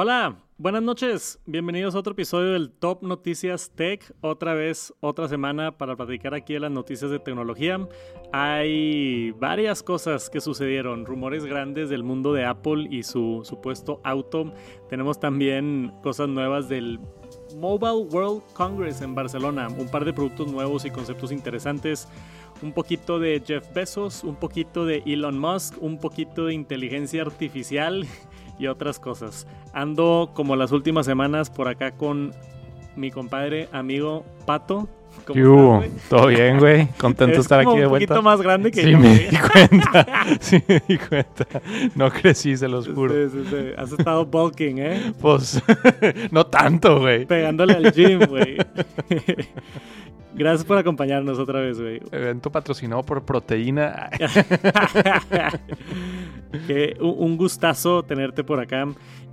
Hola, buenas noches. Bienvenidos a otro episodio del Top Noticias Tech. Otra vez, otra semana para platicar aquí de las noticias de tecnología. Hay varias cosas que sucedieron, rumores grandes del mundo de Apple y su supuesto auto. Tenemos también cosas nuevas del Mobile World Congress en Barcelona. Un par de productos nuevos y conceptos interesantes un poquito de Jeff Bezos, un poquito de Elon Musk, un poquito de inteligencia artificial y otras cosas. Ando como las últimas semanas por acá con mi compadre, amigo Pato. ¿Cómo Todo bien, güey. Contento de estar aquí de vuelta. Un poquito más grande que sí, me di cuenta. sí, me di cuenta. No crecí, se los juro. Sí, sí, sí. Has estado bulking, ¿eh? Pues, no tanto, güey. Pegándole al gym, güey. Gracias por acompañarnos otra vez, güey. Evento patrocinado por Proteína. un gustazo tenerte por acá.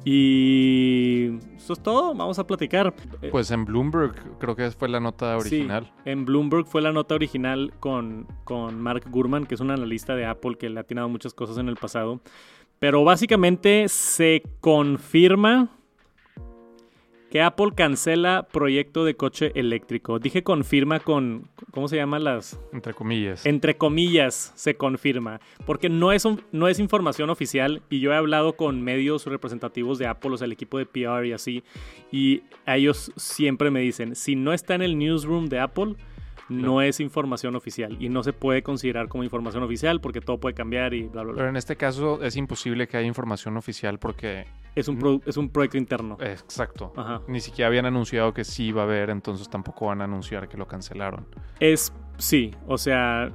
Y eso es todo, vamos a platicar. Pues en Bloomberg creo que fue la nota original. Sí, en Bloomberg fue la nota original con, con Mark Gurman, que es un analista de Apple que le ha atinado muchas cosas en el pasado. Pero básicamente se confirma que Apple cancela proyecto de coche eléctrico. Dije confirma con, ¿cómo se llama las? Entre comillas. Entre comillas se confirma, porque no es, no es información oficial y yo he hablado con medios representativos de Apple, o sea, el equipo de PR y así, y ellos siempre me dicen, si no está en el newsroom de Apple, no, es información oficial y no se puede considerar como información oficial porque todo puede cambiar y bla, bla, bla. Pero en este caso es imposible que haya información oficial porque... Es un, es un proyecto interno. Exacto. Ni siquiera habían anunciado que sí iba a haber, entonces tampoco van a anunciar que lo cancelaron. Es, sí, o sea,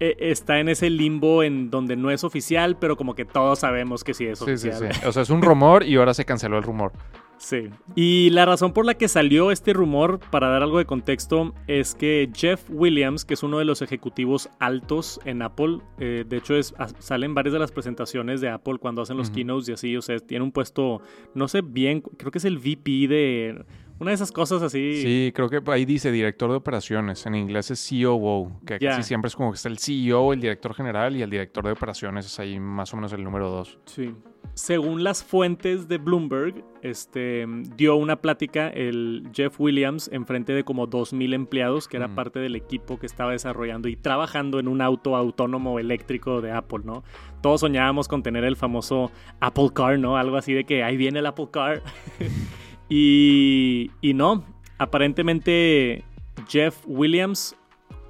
e, está en ese limbo en donde no es oficial, pero como que todos sabemos que sí es oficial. Sí, sí, sí. O sea, es un rumor y ahora se canceló el rumor. Sí. Y la razón por la que salió este rumor, para dar algo de contexto, es que Jeff Williams, que es uno de los ejecutivos altos en Apple, eh, de hecho es, salen varias de las presentaciones de Apple cuando hacen los keynotes y así, o sea, tiene un puesto, no sé bien, creo que es el VP de una de esas cosas así. Sí, creo que ahí dice director de operaciones. En inglés es COO, que casi siempre es como que está el CEO, el director general y el director de operaciones es ahí más o menos el número dos. Sí. Según las fuentes de Bloomberg, este, dio una plática el Jeff Williams en frente de como 2.000 empleados, que era parte del equipo que estaba desarrollando y trabajando en un auto autónomo eléctrico de Apple, ¿no? Todos soñábamos con tener el famoso Apple Car, ¿no? Algo así de que ahí viene el Apple Car. Y, no, aparentemente Jeff Williams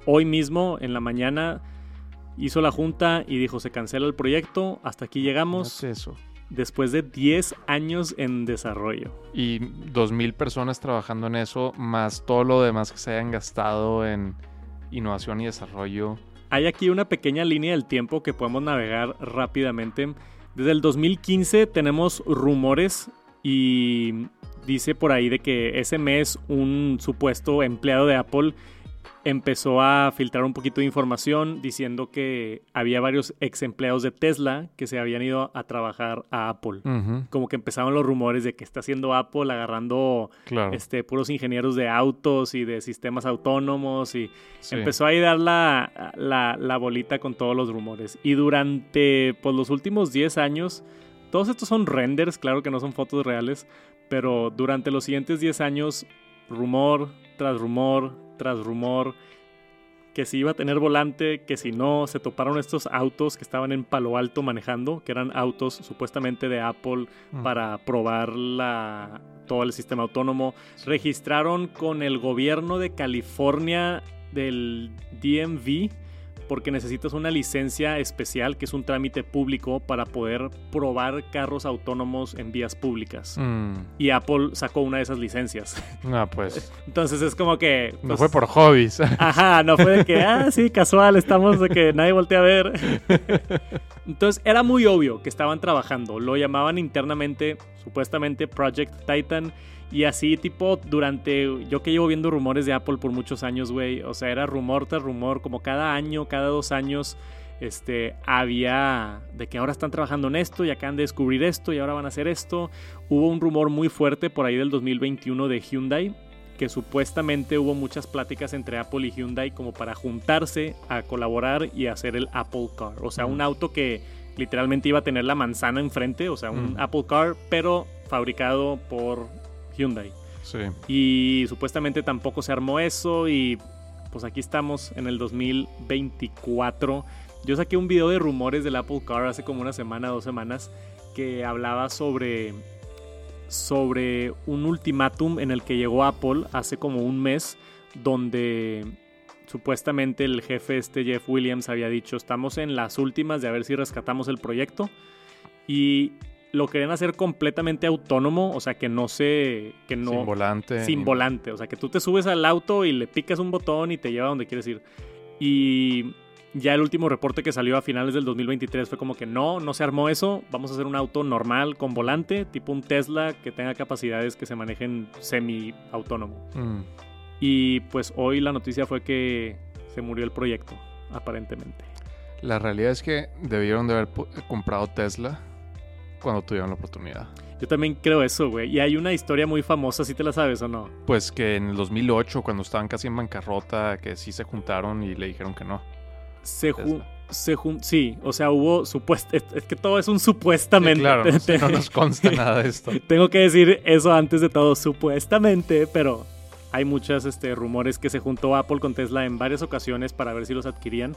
hoy mismo en la mañana hizo la junta y dijo se cancela el proyecto, hasta aquí llegamos. eso. Después de 10 años en desarrollo. Y 2.000 personas trabajando en eso, más todo lo demás que se hayan gastado en innovación y desarrollo. Hay aquí una pequeña línea del tiempo que podemos navegar rápidamente. Desde el 2015 tenemos rumores y dice por ahí de que ese mes un supuesto empleado de Apple empezó a filtrar un poquito de información diciendo que había varios ex empleados de Tesla que se habían ido a trabajar a Apple. Como que empezaron los rumores de que está haciendo Apple agarrando este, puros ingenieros de autos y de sistemas autónomos y empezó a dar la, la, bolita con todos los rumores. Y durante pues, los últimos 10 años, todos estos son renders, claro que no son fotos reales, pero durante los siguientes 10 años, rumor tras rumor tras rumor, que si iba a tener volante, que si no, se toparon estos autos que estaban en Palo Alto manejando, que eran autos supuestamente de Apple mm. para probar la, todo el sistema autónomo. Registraron con el gobierno de California del DMV porque necesitas una licencia especial, que es un trámite público para poder probar carros autónomos en vías públicas. Mm. Y Apple sacó una de esas licencias. Ah, pues. Entonces es como que... no fue por hobbies. Ajá, no fue de que, ah, sí, casual, estamos de que nadie voltea a ver. Entonces era muy obvio que estaban trabajando. Lo llamaban internamente, supuestamente, Project Titan. Y así, tipo, durante. Yo que llevo viendo rumores de Apple por muchos años, güey. O sea, era rumor tras rumor, como cada año, cada dos años. Este, había de que ahora están trabajando en esto y acaban de descubrir esto y ahora van a hacer esto. Hubo un rumor muy fuerte por ahí del 2021 de Hyundai, que supuestamente hubo muchas pláticas entre Apple y Hyundai como para juntarse a colaborar y hacer el Apple Car. O sea, un auto que literalmente iba a tener la manzana enfrente, o sea, un Apple Car, pero fabricado por Hyundai. Sí. Y supuestamente tampoco se armó eso y pues aquí estamos en el 2024. Yo saqué un video de rumores del Apple Car hace como una semana, dos semanas, que hablaba sobre, sobre un ultimátum en el que llegó Apple hace como un mes, donde supuestamente el jefe este Jeff Williams había dicho, estamos en las últimas de a ver si rescatamos el proyecto. Y lo querían hacer completamente autónomo, o sea, que no se... Que no, sin volante. Sin volante, o sea, que tú te subes al auto y le picas un botón y te lleva a donde quieres ir. Y ya el último reporte que salió a finales del 2023 fue como que no, no se armó eso, vamos a hacer un auto normal con volante, tipo un Tesla que tenga capacidades que se manejen semi-autónomo. Mm. Y pues hoy la noticia fue que se murió el proyecto, aparentemente. La realidad es que debieron de haber comprado Tesla cuando tuvieron la oportunidad. Yo también creo eso, güey. Y hay una historia muy famosa, ¿sí te la sabes o no? Pues que en el 2008, cuando estaban casi en bancarrota, que sí se juntaron y le dijeron que no. Se, se sí, o sea, hubo supuesto, es, que todo es un supuestamente. claro, no, nos consta nada de esto. Tengo que decir eso antes de todo, supuestamente, pero hay muchos este, rumores que se juntó Apple con Tesla en varias ocasiones para ver si los adquirían.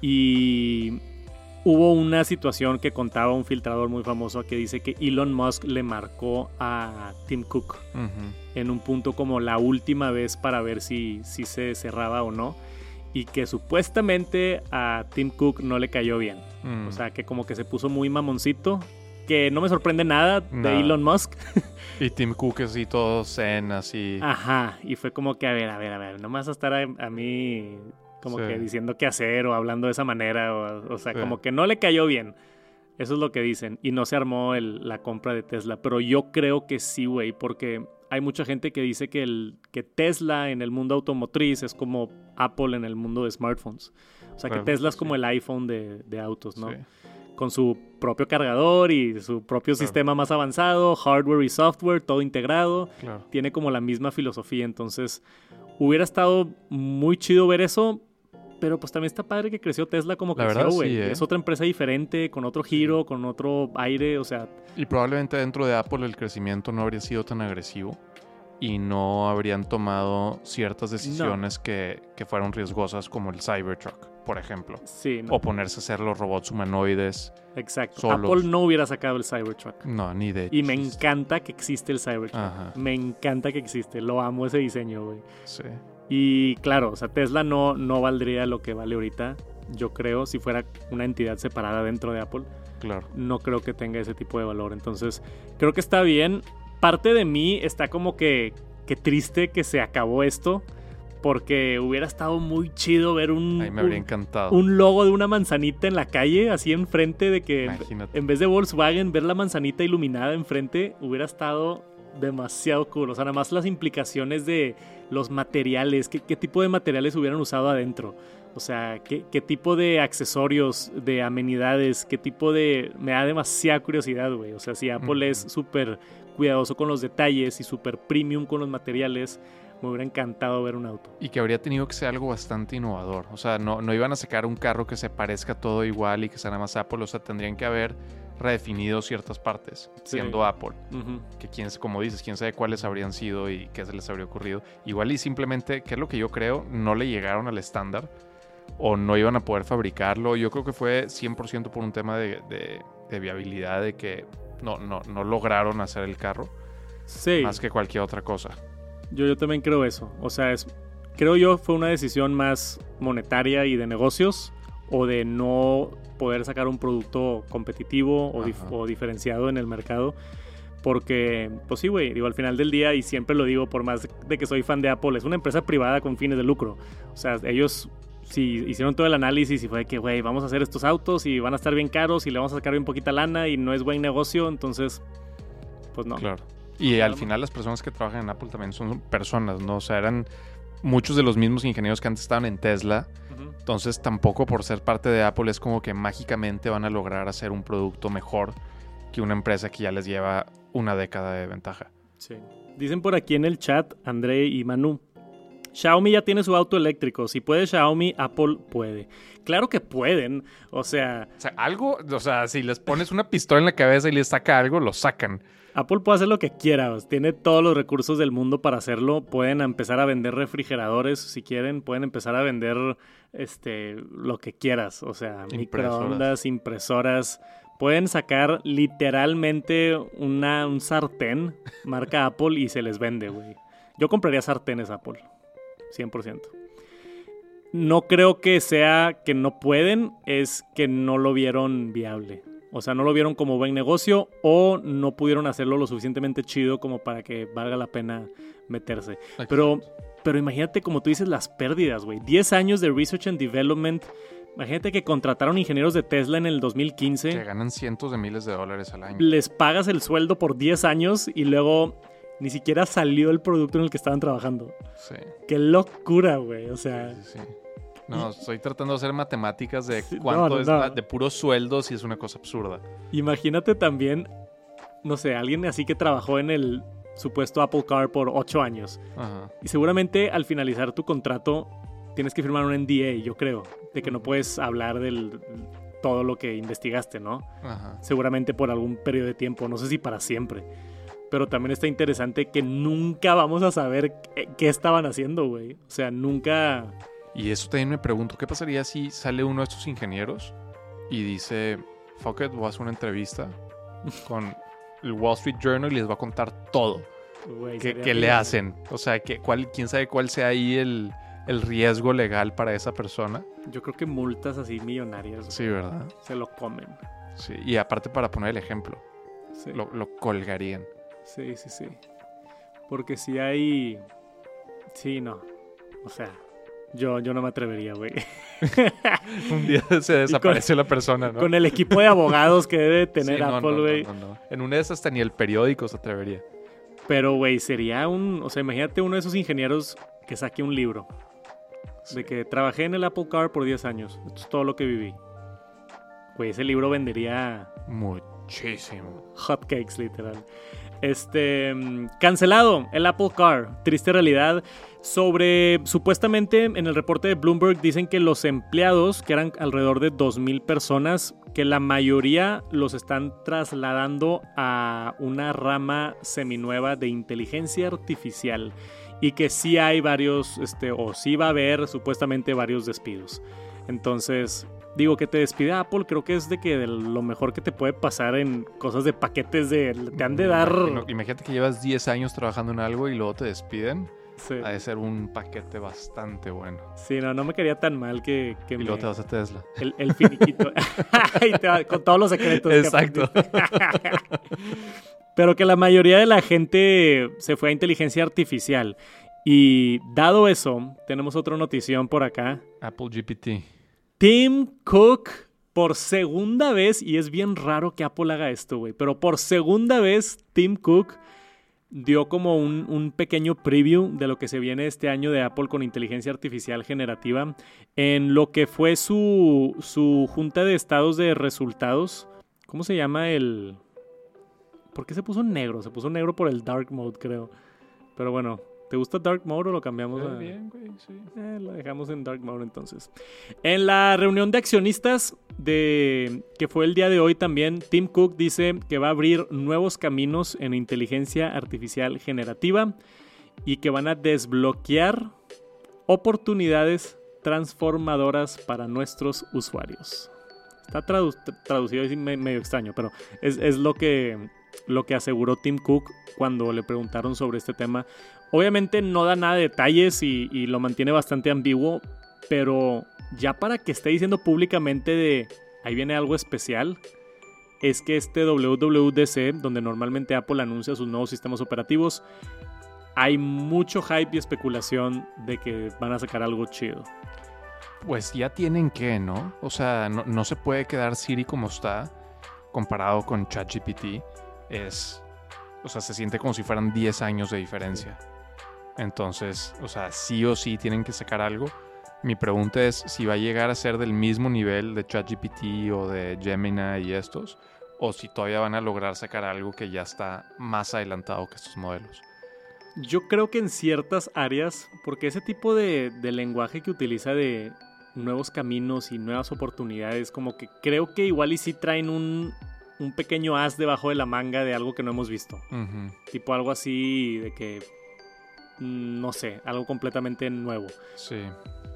Y hubo una situación que contaba un filtrador muy famoso que dice que Elon Musk le marcó a Tim Cook en un punto como la última vez para ver si, si se cerraba o no y que supuestamente a Tim Cook no le cayó bien. Mm. O sea, que como que se puso muy mamoncito, que no me sorprende nada de Elon Musk. y Tim Cook así todo zen, así. Ajá, y fue como que, a ver, a ver, a ver, no me vas a estar a, mí como que diciendo qué hacer o hablando de esa manera, o, sea, como que no le cayó bien. Eso es lo que dicen. Y no se armó la compra de Tesla. Pero yo creo que sí, güey, porque hay mucha gente que dice que, el, que Tesla en el mundo automotriz es como Apple en el mundo de smartphones. O sea, que Tesla es como el iPhone de, autos, ¿no? Con su propio cargador y su propio sistema más avanzado, hardware y software, todo integrado. Tiene como la misma filosofía. Entonces, hubiera estado muy chido ver eso, pero pues también está padre que creció Tesla como creció, güey. ¿eh? Es otra empresa diferente, con otro giro, con otro aire, o sea... Y probablemente dentro de Apple el crecimiento no habría sido tan agresivo y no habrían tomado ciertas decisiones que, que, fueron riesgosas como el Cybertruck, por ejemplo. Sí. O ponerse a hacer los robots humanoides. Exacto. Apple no hubiera sacado el Cybertruck. No, ni de Y me encanta que existe el Cybertruck. Me encanta que existe. Lo amo ese diseño, güey. Sí. Y claro, o sea, Tesla no, no valdría lo que vale ahorita, yo creo, si fuera una entidad separada dentro de Apple. Claro. No creo que tenga ese tipo de valor. Entonces, creo que está bien. Parte de mí está como que, que triste que se acabó esto. Porque hubiera estado muy chido ver un, me habría encantado. un logo de una manzanita en la calle, así enfrente de que en vez de Volkswagen, ver la manzanita iluminada enfrente hubiera estado demasiado cool. O sea, nada más las implicaciones de los materiales, qué, tipo de materiales hubieran usado adentro. O sea, ¿qué, tipo de accesorios, de amenidades, qué tipo de... Me da demasiada curiosidad, güey. O sea, si Apple es súper cuidadoso con los detalles y súper premium con los materiales, me hubiera encantado ver un auto. Y que habría tenido que ser algo bastante innovador. O sea, no, no iban a sacar un carro que se parezca todo igual y que sea nada más Apple. O sea, tendrían que haber redefinido ciertas partes, siendo Apple. Que quién, como dices, quién sabe cuáles habrían sido y qué se les habría ocurrido. Igual y simplemente, que es lo que yo creo, no le llegaron al estándar o no iban a poder fabricarlo. Yo creo que fue 100% por un tema de, viabilidad, de que no, no, no lograron hacer el carro. Sí. Más que cualquier otra cosa. Yo, yo también creo eso. O sea, es, creo yo fue una decisión más monetaria y de negocios o de no poder sacar un producto competitivo o, diferenciado en el mercado. Porque, pues sí, güey, digo, al final del día, y siempre lo digo, por más de que soy fan de Apple, es una empresa privada con fines de lucro. O sea, ellos sí hicieron todo el análisis y fue que, güey, vamos a hacer estos autos y van a estar bien caros y le vamos a sacar bien poquita lana y no es buen negocio, entonces, pues no. Claro. Y al final las personas que trabajan en Apple también son personas, ¿no? O sea, eran muchos de los mismos ingenieros que antes estaban en Tesla entonces tampoco por ser parte de Apple es como que mágicamente van a lograr hacer un producto mejor que una empresa que ya les lleva una década de ventaja. Sí. Dicen por aquí en el chat, André y Manu, Xiaomi ya tiene su auto eléctrico. Si puede Xiaomi, Apple puede. Claro que pueden. O sea. O sea, algo. O sea, si les pones una pistola en la cabeza y les saca algo, lo sacan. Apple puede hacer lo que quiera. Tiene todos los recursos del mundo para hacerlo. Pueden empezar a vender refrigeradores si quieren. Pueden empezar a vender este lo que quieras. O sea, microondas, impresoras. Pueden sacar literalmente una, un sartén marca Apple y se les vende, güey. Yo compraría sartenes Apple. 100%. No creo que sea que no pueden, es que no lo vieron viable. O sea, no lo vieron como buen negocio o no pudieron hacerlo lo suficientemente chido como para que valga la pena meterse. Pero, pero imagínate, como tú dices, las pérdidas, güey. 10 años de research and development. Imagínate que contrataron ingenieros de Tesla en el 2015. Que ganan cientos de miles de dólares al año. Les pagas el sueldo por 10 años y luego ni siquiera salió el producto en el que estaban trabajando. Sí. Qué locura, güey. O sea. Sí, sí. No, estoy tratando de hacer matemáticas de cuánto es de puros sueldos y es una cosa absurda. Imagínate también, no sé, alguien así que trabajó en el supuesto Apple Car por ocho años. Ajá. Y seguramente al finalizar tu contrato tienes que firmar un NDA, yo creo, de que no puedes hablar del todo lo que investigaste, ¿no? Ajá. Seguramente por algún periodo de tiempo, no sé si para siempre. Pero también está interesante que nunca vamos a saber qué, estaban haciendo, güey. O sea, nunca... Y eso también me pregunto, ¿qué pasaría si sale uno de estos ingenieros y dice, fuck it, voy a hacer una entrevista con el Wall Street Journal y les va a contar todo? ¿Qué, le hacen? O sea, que, cuál, ¿quién sabe cuál sea ahí el, el, riesgo legal para esa persona? Yo creo que multas así millonarias. Sí, ¿verdad? Se lo comen. Sí, y aparte para poner el ejemplo, lo, lo colgarían. Sí, sí, sí. Porque si hay... Sí, no. O sea, yo, yo no me atrevería, güey. Un día se desapareció la persona, ¿no? Con el equipo de abogados que debe tener Apple, güey. No, no, en una de esas hasta ni el periódico se atrevería. Pero, güey, sería un... O sea, imagínate uno de esos ingenieros que saque un libro. De que trabajé en el Apple Car por 10 años. Esto es todo lo que viví. Güey, ese libro vendería... Muchísimo. Hotcakes, literal. Este, cancelado el Apple Car, triste realidad. Sobre, supuestamente en el reporte de Bloomberg dicen que los empleados, que eran alrededor de 2.000 personas, que la mayoría los están trasladando a una rama seminueva de inteligencia artificial y que sí hay varios, este, o sí va a haber supuestamente varios despidos. Entonces, digo, que te despide Apple, creo que es de que lo mejor que te puede pasar en cosas de paquetes de... Te han de dar... Imagínate que llevas 10 años trabajando en algo y luego te despiden. Sí. Ha de ser un paquete bastante bueno. Sí, no, no me quería tan mal que... que y luego te vas a Tesla. El, finiquito. y te va, con todos los secretos. Exacto. Pero que la mayoría de la gente se fue a inteligencia artificial. Y dado eso, tenemos otra notición por acá. Apple GPT. Tim Cook por segunda vez, y es bien raro que Apple haga esto, güey, pero por segunda vez Tim Cook dio como un, pequeño preview de lo que se viene este año de Apple con inteligencia artificial generativa en lo que fue su, su junta de estados de resultados. ¿Cómo se llama el...? ¿Por qué se puso negro? Se puso negro por el dark mode, creo. Pero bueno, ¿Te gusta Dark Mode o lo cambiamos? a... Bien, güey, sí. Eh, lo dejamos en Dark Mode entonces. En la reunión de accionistas de que fue el día de hoy también, Tim Cook dice que va a abrir nuevos caminos en inteligencia artificial generativa y que van a desbloquear oportunidades transformadoras para nuestros usuarios. Está traducido así medio extraño, pero es, es lo que lo que aseguró Tim Cook cuando le preguntaron sobre este tema. Obviamente no da nada de detalles y, lo mantiene bastante ambiguo, pero ya para que esté diciendo públicamente de ahí viene algo especial, es que este WWDC, donde normalmente Apple anuncia sus nuevos sistemas operativos, hay mucho hype y especulación de que van a sacar algo chido. Pues ya tienen que, ¿no? O sea, no, se puede quedar Siri como está comparado con ChatGPT. Es, o sea, se siente como si fueran 10 años de diferencia. Entonces, o sea, sí o sí tienen que sacar algo. Mi pregunta es si va a llegar a ser del mismo nivel de ChatGPT o de Gemini y estos, o si todavía van a lograr sacar algo que ya está más adelantado que estos modelos. Yo creo que en ciertas áreas, porque ese tipo de, de lenguaje que utiliza de nuevos caminos y nuevas oportunidades, como que creo que igual y sí traen un, un pequeño as debajo de la manga de algo que no hemos visto. Tipo algo así de que, no sé, algo completamente nuevo. Sí.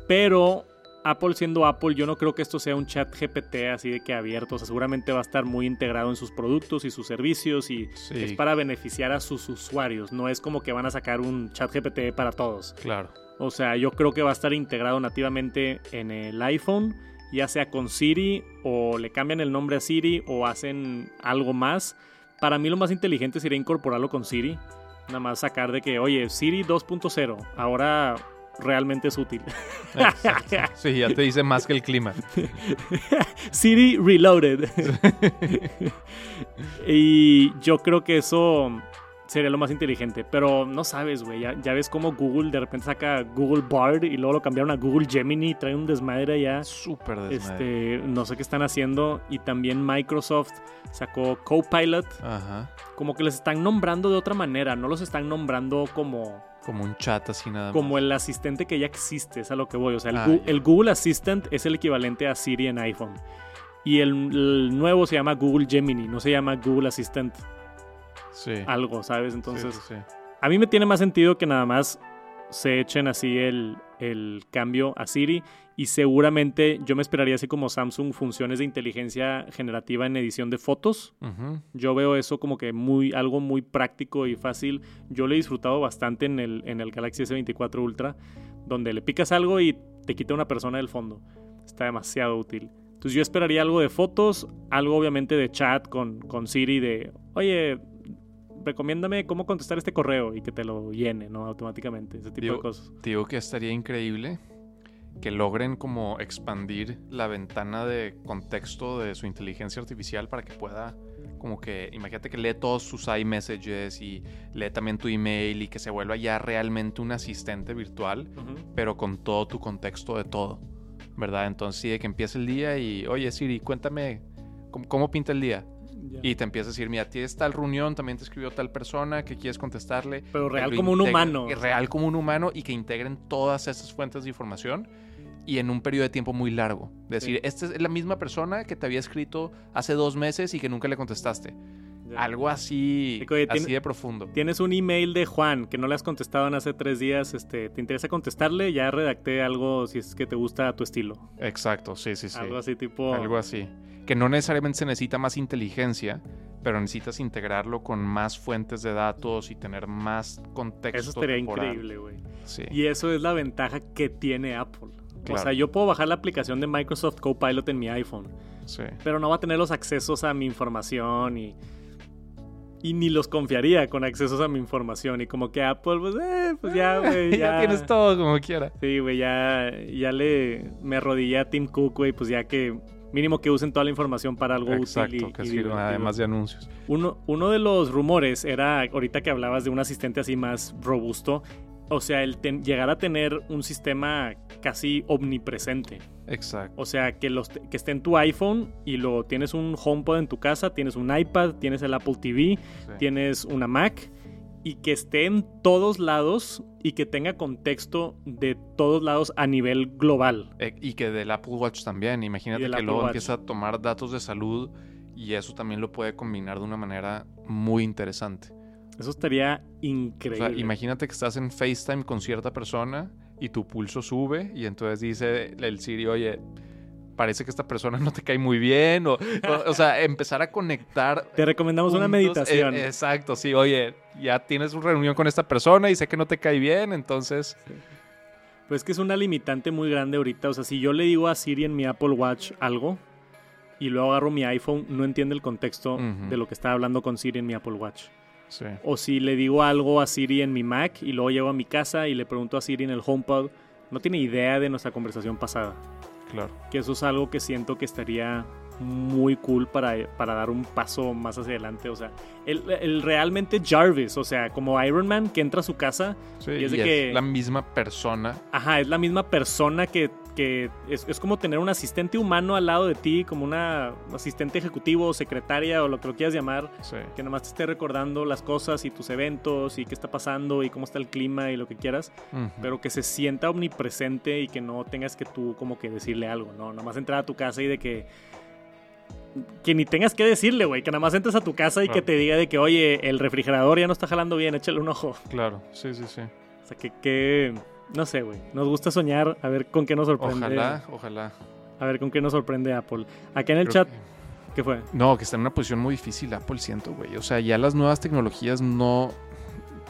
Pero Apple siendo Apple, yo no creo que esto sea un chat GPT así de que abierto. O sea, seguramente va a estar muy integrado en sus productos y sus servicios y es para beneficiar a sus usuarios. No es como que van a sacar un chat GPT para todos. Claro. O sea, yo creo que va a estar integrado nativamente en el iPhone, ya sea con Siri o le cambian el nombre a Siri o hacen algo más. Para mí lo más inteligente sería incorporarlo con Siri. Nada más sacar de que, oye, Siri 2.0, ahora realmente es útil. Sí, ya te dice más que el clima. Siri Reloaded. y yo creo que eso sería lo más inteligente. Pero no sabes, güey. Ya, ves cómo Google de repente saca Google Bard y luego lo cambiaron a Google Gemini y trae un desmadre ya. Súper desmadre. Este, no sé qué están haciendo. Y también Microsoft sacó Copilot. Ajá. Como que les están nombrando de otra manera. No los están nombrando como como un chat así nada más. Como el asistente que ya existe, es a lo que voy. O sea, el, ah, Google Assistant es el equivalente a Siri en iPhone. Y el, nuevo se llama Google Gemini, no se llama Google Assistant. Sí. Algo, ¿sabes? Entonces, a mí me tiene más sentido que nada más se echen así el, el cambio a Siri y seguramente yo me esperaría así como Samsung funciones de inteligencia generativa en edición de fotos. Yo veo eso como que muy algo muy práctico y fácil. Yo lo he disfrutado bastante en el, en el Galaxy S24 Ultra, donde le picas algo y te quita una persona del fondo. Está demasiado útil. Entonces yo esperaría algo de fotos, algo obviamente de chat con, con Siri de, oye, recomiéndame cómo contestar este correo y que te lo llene, ¿no? Automáticamente, ese tipo de cosas. Digo que estaría increíble que logren como expandir la ventana de contexto de su inteligencia artificial para que pueda como que imagínate que lee todos sus iMessages y lee también tu email y que se vuelva ya realmente un asistente virtual, pero con todo tu contexto de todo, ¿verdad? Entonces sí, de que empiece el día y, oye Siri, cuéntame cómo pinta el día. Y te empieza a decir, mira, tienes tal reunión, también te escribió tal persona que quieres contestarle. Pero real como un humano. Real como un humano y que integren todas esas fuentes de información y en un periodo de tiempo muy largo. Es decir, esta es la misma persona que te había escrito hace dos meses y que nunca le contestaste. Algo así, así de profundo. Tienes un email de Juan que no le has contestado en hace tres días. Este, ¿Te interesa contestarle? Ya redacté algo si es que te gusta tu estilo. Exacto, sí, sí, sí. Algo así tipo... Algo así. Que no necesariamente se necesita más inteligencia, pero necesitas integrarlo con más fuentes de datos y tener más contexto. Eso estaría increíble, güey. Sí. Y eso es la ventaja que tiene Apple. O sea, yo puedo bajar la aplicación de Microsoft Copilot en mi iPhone. Sí. Pero no va a tener los accesos a mi información y y ni los confiaría con accesos a mi información. Y como que Apple, pues, eh, pues ya, güey. Ya, ya, tienes todo como quiera. Sí, güey, ya, ya le me arrodillé a Tim Cook, güey, pues ya que mínimo que usen toda la información para algo útil. Exacto, que sirva además de anuncios. Uno, uno de los rumores era, ahorita que hablabas de un asistente así más robusto, o sea, el llegar a tener un sistema casi omnipresente. Exacto. O sea, que, los, que esté en tu iPhone y lo tienes un HomePod en tu casa, tienes un iPad, tienes el Apple TV, tienes una Mac y que esté en todos lados y que tenga contexto de todos lados a nivel global. Eh, y que del Apple Watch también. Imagínate que luego empieza a tomar datos de salud y eso también lo puede combinar de una manera muy interesante. Eso estaría increíble. O sea, imagínate que estás en FaceTime con cierta persona y tu pulso sube y entonces dice el Siri, oye, parece que esta persona no te cae muy bien o, o, sea, empezar a conectar. Te recomendamos una meditación. Eh, exacto, sí, oye, ya tienes una reunión con esta persona y sé que no te cae bien, entonces... Pues es que es una limitante muy grande ahorita. O sea, si yo le digo a Siri en mi Apple Watch algo y luego agarro mi iPhone, no entiende el contexto de lo que está hablando con Siri en mi Apple Watch. O si le digo algo a Siri en mi Mac y luego llego a mi casa y le pregunto a Siri en el HomePod, no tiene idea de nuestra conversación pasada. Claro. Que eso es algo que siento que estaría muy cool para, para dar un paso más hacia adelante. O sea, el, realmente Jarvis, o sea, como Iron Man que entra a su casa y es de que. Es la misma persona. Ajá, es la misma persona que, que es, es, como tener un asistente humano al lado de ti, como una asistente ejecutivo, secretaria o lo que lo quieras llamar, que nomás te esté recordando las cosas y tus eventos y qué está pasando y cómo está el clima y lo que quieras, pero que se sienta omnipresente y que no tengas que tú como que decirle algo, ¿no? Nomás entrar a tu casa y de que que ni tengas que decirle, güey, que nada más entres a tu casa y que te diga de que, oye, el refrigerador ya no está jalando bien, échale un ojo. Claro, sí, sí, sí. O sea, que, que no sé, güey, nos gusta soñar, a ver con qué nos sorprende. Ojalá, ojalá. A ver con qué nos sorprende Apple. Aquí en el chat, ¿qué fue? No, que está en una posición muy difícil Apple, siento, güey. O sea, ya las nuevas tecnologías no,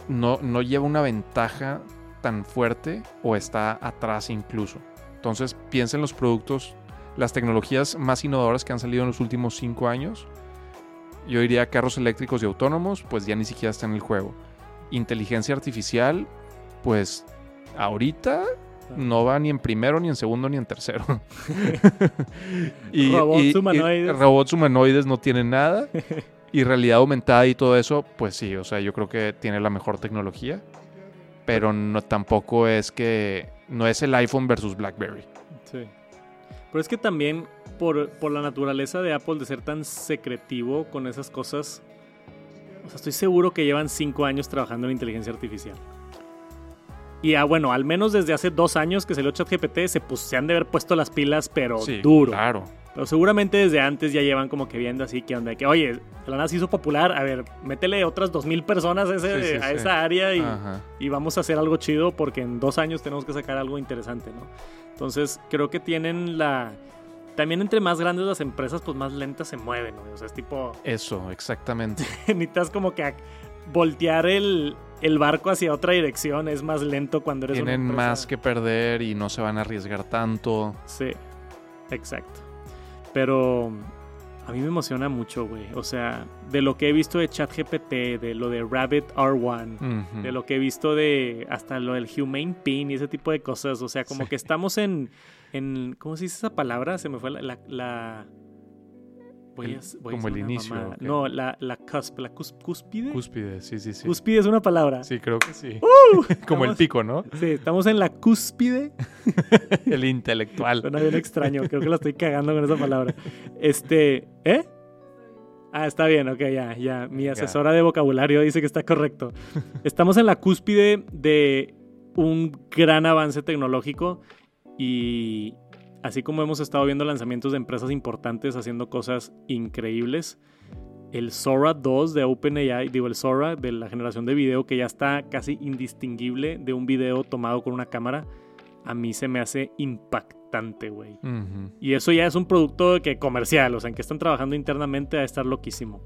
no, no lleva una ventaja tan fuerte o está atrás incluso. Entonces, piensa en los productos las tecnologías más innovadoras que han salido en los últimos cinco años. Yo diría carros eléctricos y autónomos, pues ya ni siquiera está en el juego. Inteligencia artificial, pues ahorita no va ni en primero, ni en segundo, ni en tercero. y, robots humanoides. robots humanoides no tienen nada. y realidad aumentada y todo eso, pues sí, o sea, yo creo que tiene la mejor tecnología. Pero no, tampoco es que. No es el iPhone versus BlackBerry. Sí. Pero es que también por, la naturaleza de Apple de ser tan secretivo con esas cosas, o sea, estoy seguro que llevan cinco años trabajando en inteligencia artificial. Y ah, bueno, al menos desde hace dos años que salió ChatGPT, se, pues, se han de haber puesto las pilas, pero sí, duro. Claro. Pero seguramente desde antes ya llevan como que viendo así que onda, que oye, la NASA hizo popular, a ver, métele otras dos mil personas a, esa área y, y, vamos a hacer algo chido porque en dos años tenemos que sacar algo interesante, ¿no? Entonces, creo que tienen la... También entre más grandes las empresas, pues más lentas se mueven, ¿no? O sea, es tipo... Eso, exactamente. Necesitas como que voltear el, barco hacia otra dirección, es más lento cuando eres Tienen más que perder y no se van a arriesgar tanto. Sí, exacto. Pero a mí me emociona mucho, güey. O sea, de lo que he visto de ChatGPT, de lo de Rabbit R1, de lo que he visto de hasta lo del Humane Pin y ese tipo de cosas. O sea, como que estamos en, en. ¿Cómo se dice esa palabra? Se me fue la, la como el inicio. No, la, la, cusp, la cúspide. Cúspide, sí, sí, sí. Cúspide es una palabra. Sí, creo que sí. ¡Uh! como el pico, ¿no? Sí, estamos en la cúspide. el intelectual. Suena bien extraño, creo que la estoy cagando con esa palabra. Este, ¿eh? Ah, está bien, ok, ya, ya. Mi asesora de vocabulario dice que está correcto. Estamos en la cúspide de un gran avance tecnológico y, así como hemos estado viendo lanzamientos de empresas importantes haciendo cosas increíbles, el Sora 2 de OpenAI, digo el Sora de la generación de video que ya está casi indistinguible de un video tomado con una cámara, a mí se me hace impactante, güey. Y eso ya es un producto que comercial, o sea, en que están trabajando internamente a estar loquísimo.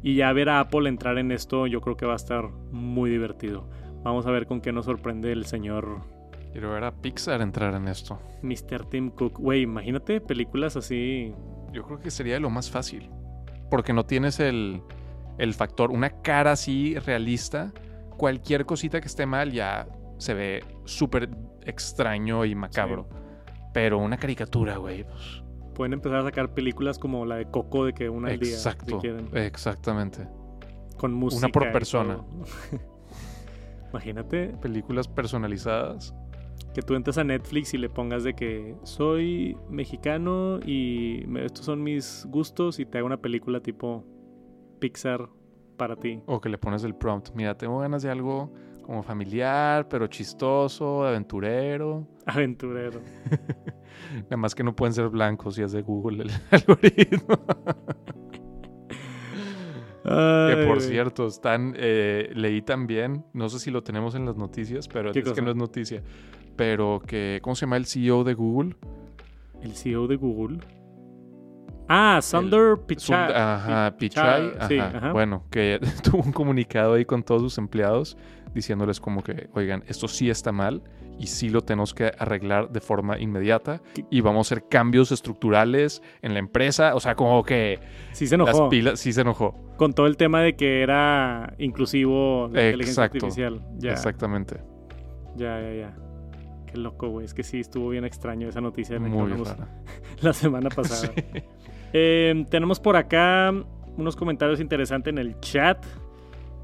Y ya ver a Apple entrar en esto, yo creo que va a estar muy divertido. Vamos a ver con qué nos sorprende el señor Quiero ver a Pixar entrar en esto. Mr. Tim Cook. Güey, imagínate películas así. Yo creo que sería lo más fácil. Porque no tienes el, el factor, una cara así realista. Cualquier cosita que esté mal ya se ve súper extraño y macabro. Pero una caricatura, güey. Pues... Pueden empezar a sacar películas como la de Coco, de que una al día. Exacto. Exactamente. Con música. Una por persona. Imagínate. Películas personalizadas que tú entres a Netflix y le pongas de que soy mexicano y estos son mis gustos y te haga una película tipo Pixar para ti. O que le pones el prompt, mira, tengo ganas de algo como familiar, pero chistoso, aventurero. Aventurero. Nada más que no pueden ser blancos y es de Google el algoritmo. que por cierto, están, eh, leí también, no sé si lo tenemos en las noticias, pero es que no es noticia pero que, ¿cómo se llama el CEO de Google? ¿El CEO de Google? Ah, Sundar Pichai. Ajá, Pichai. Ajá. Bueno, que tuvo un comunicado ahí con todos sus empleados diciéndoles como que, oigan, esto sí está mal y sí lo tenemos que arreglar de forma inmediata y vamos a hacer cambios estructurales en la empresa. O sea, como que... Sí se enojó. pilas, sí se enojó. Con todo el tema de que era inclusivo la inteligencia artificial. Exactamente. Ya, ya, ya. Qué loco, güey. Es que sí, estuvo bien extraño esa noticia de Muy la semana pasada. Em, tenemos por acá unos comentarios interesantes en el chat.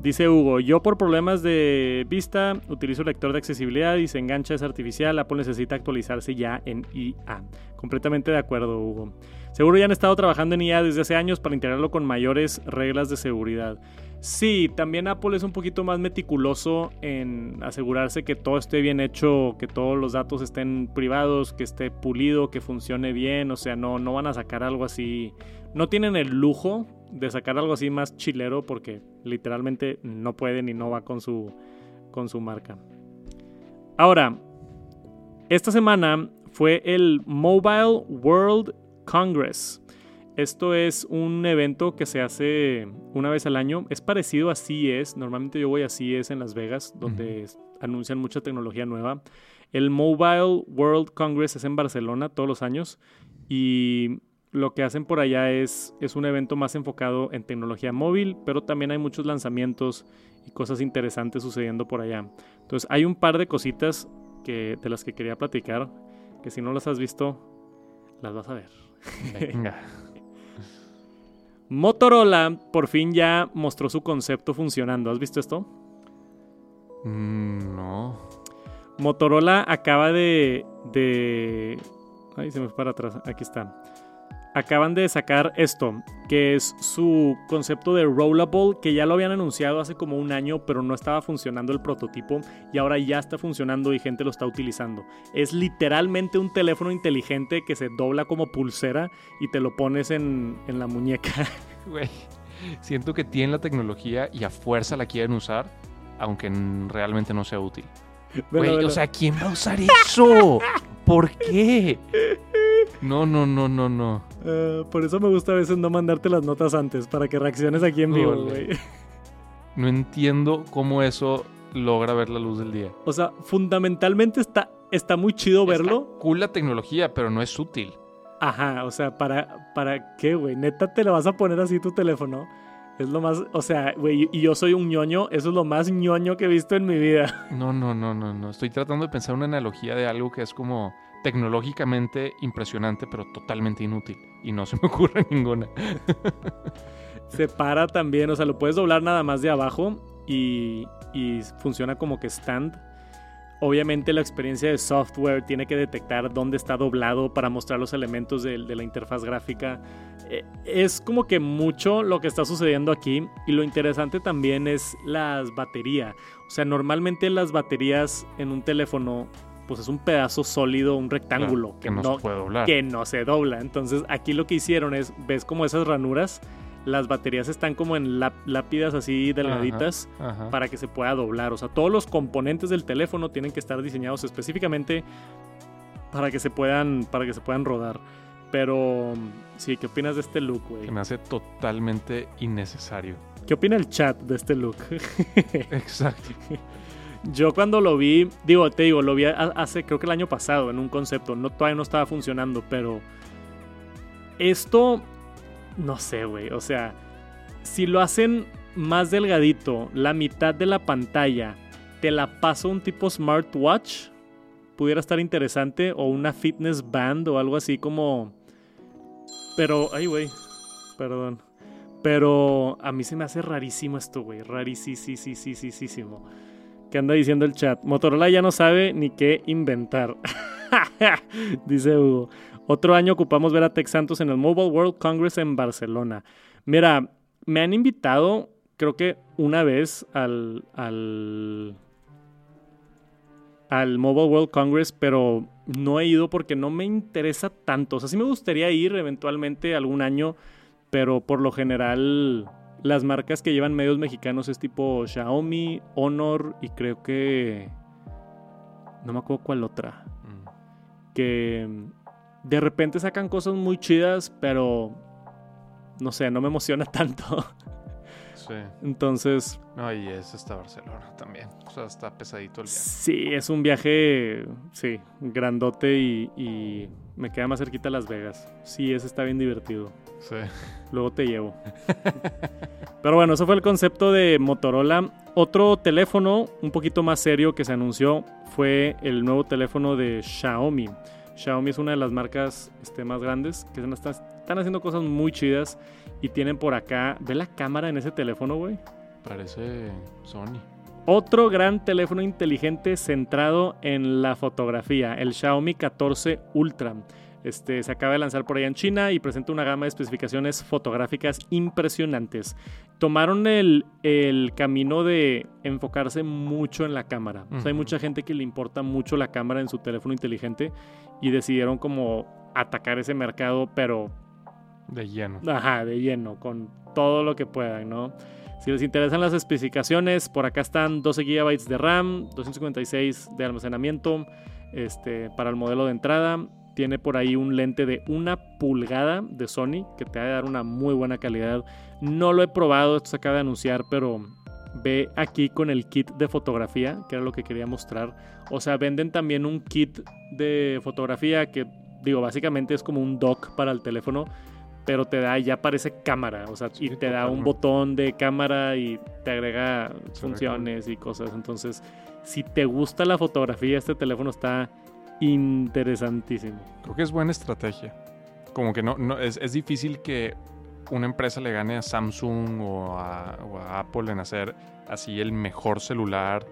Dice Hugo, yo por problemas de vista utilizo lector de accesibilidad y se engancha es artificial. Apple necesita actualizarse ya en IA. Completamente de acuerdo, Hugo. Seguro ya han estado trabajando en IA desde hace años para integrarlo con mayores reglas de seguridad. Sí, también Apple es un poquito más meticuloso en asegurarse que todo esté bien hecho, que todos los datos estén privados, que esté pulido, que funcione bien. O sea, no, no van a sacar algo así. No tienen el lujo de sacar algo así más chilero porque literalmente no pueden y no va con su, con su marca. Ahora, esta semana fue el Mobile World Congress. Esto es un evento que se hace una vez al año. Es parecido a CES. Normalmente yo voy a CES en Las Vegas, donde anuncian mucha tecnología nueva. El Mobile World Congress es en Barcelona todos los años. Y lo que hacen por allá es, es un evento más enfocado en tecnología móvil, pero también hay muchos lanzamientos y cosas interesantes sucediendo por allá. Entonces hay un par de cositas que, de las que quería platicar, que si no las has visto, las vas a ver. Venga. Motorola por fin ya mostró su concepto funcionando. ¿Has visto esto? Mm, no. Motorola acaba de, de... Ay, se me fue para atrás. Aquí está acaban de sacar esto, que es su concepto de rollable, que ya lo habían anunciado hace como un año, pero no estaba funcionando el prototipo y ahora ya está funcionando y gente lo está utilizando. Es literalmente un teléfono inteligente que se dobla como pulsera y te lo pones en, la muñeca. Güey, siento que tienen la tecnología y a fuerza la quieren usar, aunque realmente no sea útil. Güey, o sea, ¿quién va a usar eso? ¿Por qué? No, no, no, no, no. Eh, por eso me gusta a veces no mandarte las notas antes, para que reacciones aquí en vivo, güey. No entiendo cómo eso logra ver la luz del día. O sea, fundamentalmente está, está muy chido verlo. Cool la tecnología, pero no es útil. Ajá, o sea, ¿para, para qué, güey? Neta, te la vas a poner así tu teléfono. Es lo más, o sea, güey, y yo soy un ñoño, eso es lo más ñoño que he visto en mi vida. No, no, no, no, no. Estoy tratando de pensar una analogía de algo que es como tecnológicamente impresionante, pero totalmente inútil. Y no se me ocurre ninguna. se para también, o sea, lo puedes doblar nada más de abajo y, funciona como que stand. Obviamente la experiencia de software tiene que detectar dónde está doblado para mostrar los elementos de, de, la interfaz gráfica. Eh, es como que mucho lo que está sucediendo aquí y lo interesante también es las baterías. O sea, normalmente las baterías en un teléfono pues es un pedazo sólido, un rectángulo que, no, se puede doblar. Que no se dobla. Entonces aquí lo que hicieron es, ves como esas ranuras, las baterías están como en lápidas así delgaditas para que se pueda doblar. O sea, todos los componentes del teléfono tienen que estar diseñados específicamente para que se puedan, para que se puedan rodar. Pero sí, ¿qué opinas de este look, güey? Me hace totalmente innecesario. ¿Qué opina el chat de este look? Exacto. Yo cuando lo vi, digo, te digo, lo vi hace creo que el año pasado en un concepto, no, todavía no estaba funcionando, pero esto, no sé, güey, o sea, si lo hacen más delgadito, la mitad de la pantalla, te la paso un tipo smartwatch, pudiera estar interesante, o una fitness band o algo así como... Pero, ay, güey, perdón. Pero a mí se me hace rarísimo esto, güey, rarísimo. ¿Qué anda diciendo el chat? Motorola ya no sabe ni qué inventar. Dice Hugo. Otro año ocupamos ver a Tex Santos en el Mobile World Congress en Barcelona. Mira, me han invitado, creo que una vez al, al, al Mobile World Congress, pero no he ido porque no me interesa tanto. O sea, sí me gustaría ir eventualmente algún año, pero por lo general las marcas que llevan medios mexicanos es tipo Xiaomi, Honor y creo que... No me acuerdo cuál otra. Mm. Que de repente sacan cosas muy chidas, pero... No sé, no me emociona tanto. Sí. Entonces... No, y es hasta Barcelona también. O sea, está pesadito el viaje. Sí, es un viaje, sí, grandote y, y me queda más cerquita Las Vegas. Sí, ese está bien divertido. Sí. Luego te llevo. Pero bueno, eso fue el concepto de Motorola. Otro teléfono un poquito más serio que se anunció fue el nuevo teléfono de Xiaomi. Xiaomi es una de las marcas este, más grandes que están, haciendo cosas muy chidas y tienen por acá. ¿Ve la cámara en ese teléfono, güey? Parece Sony. Otro gran teléfono inteligente centrado en la fotografía, el Xiaomi 14 Ultra. Este, se acaba de lanzar por allá en China y presenta una gama de especificaciones fotográficas impresionantes. Tomaron el, camino de enfocarse mucho en la cámara. hay mucha gente que le importa mucho la cámara en su teléfono inteligente y decidieron como atacar ese mercado, pero... De lleno. Ajá, de lleno, con todo lo que puedan, ¿no? Si les interesan las especificaciones, por acá están 12 GB de RAM, 256 de almacenamiento este, para el modelo de entrada. Tiene por ahí un lente de una pulgada de Sony que te va a dar una muy buena calidad. No lo he probado, esto se acaba de anunciar, pero ve aquí con el kit de fotografía, que era lo que quería mostrar. O sea, venden también un kit de fotografía que, digo, básicamente es como un dock para el teléfono pero te da, ya parece cámara, o sea, y te da un botón de cámara y te agrega funciones y cosas. Entonces, si te gusta la fotografía, este teléfono está interesantísimo. Creo que es buena estrategia. Como que no, no es, difícil que una empresa le gane a Samsung o a, Apple en hacer así el mejor celular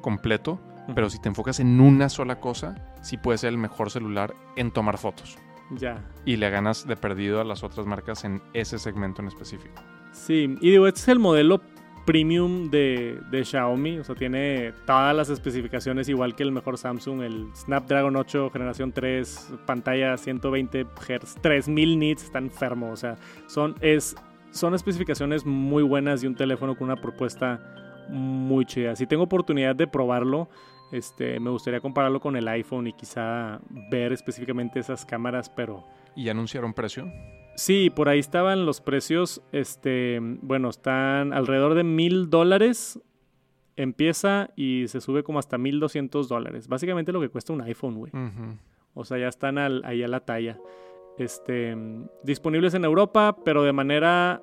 completo, pero si te enfocas en una sola cosa, sí puede ser el mejor celular en tomar fotos. Ya. Y le ganas de perdido a las otras marcas en ese segmento en específico. Sí, y digo, este es el modelo premium de, Xiaomi, o sea, tiene todas las especificaciones igual que el mejor Samsung, el Snapdragon 8 generación 3, pantalla 120 Hz, 3000 nits, está enfermo, o sea, son, es, son especificaciones muy buenas y un teléfono con una propuesta muy chida. Si tengo oportunidad de probarlo, este, me gustaría compararlo con el iPhone y quizá ver específicamente esas cámaras, pero... ¿Y anunciaron precio? Sí, por ahí estaban los precios, este, bueno, están alrededor de mil dólares. Empieza y se sube como hasta mil doscientos dólares. Básicamente lo que cuesta un iPhone, güey. O sea, ya están ahí a la talla. Este, disponibles en Europa, pero de manera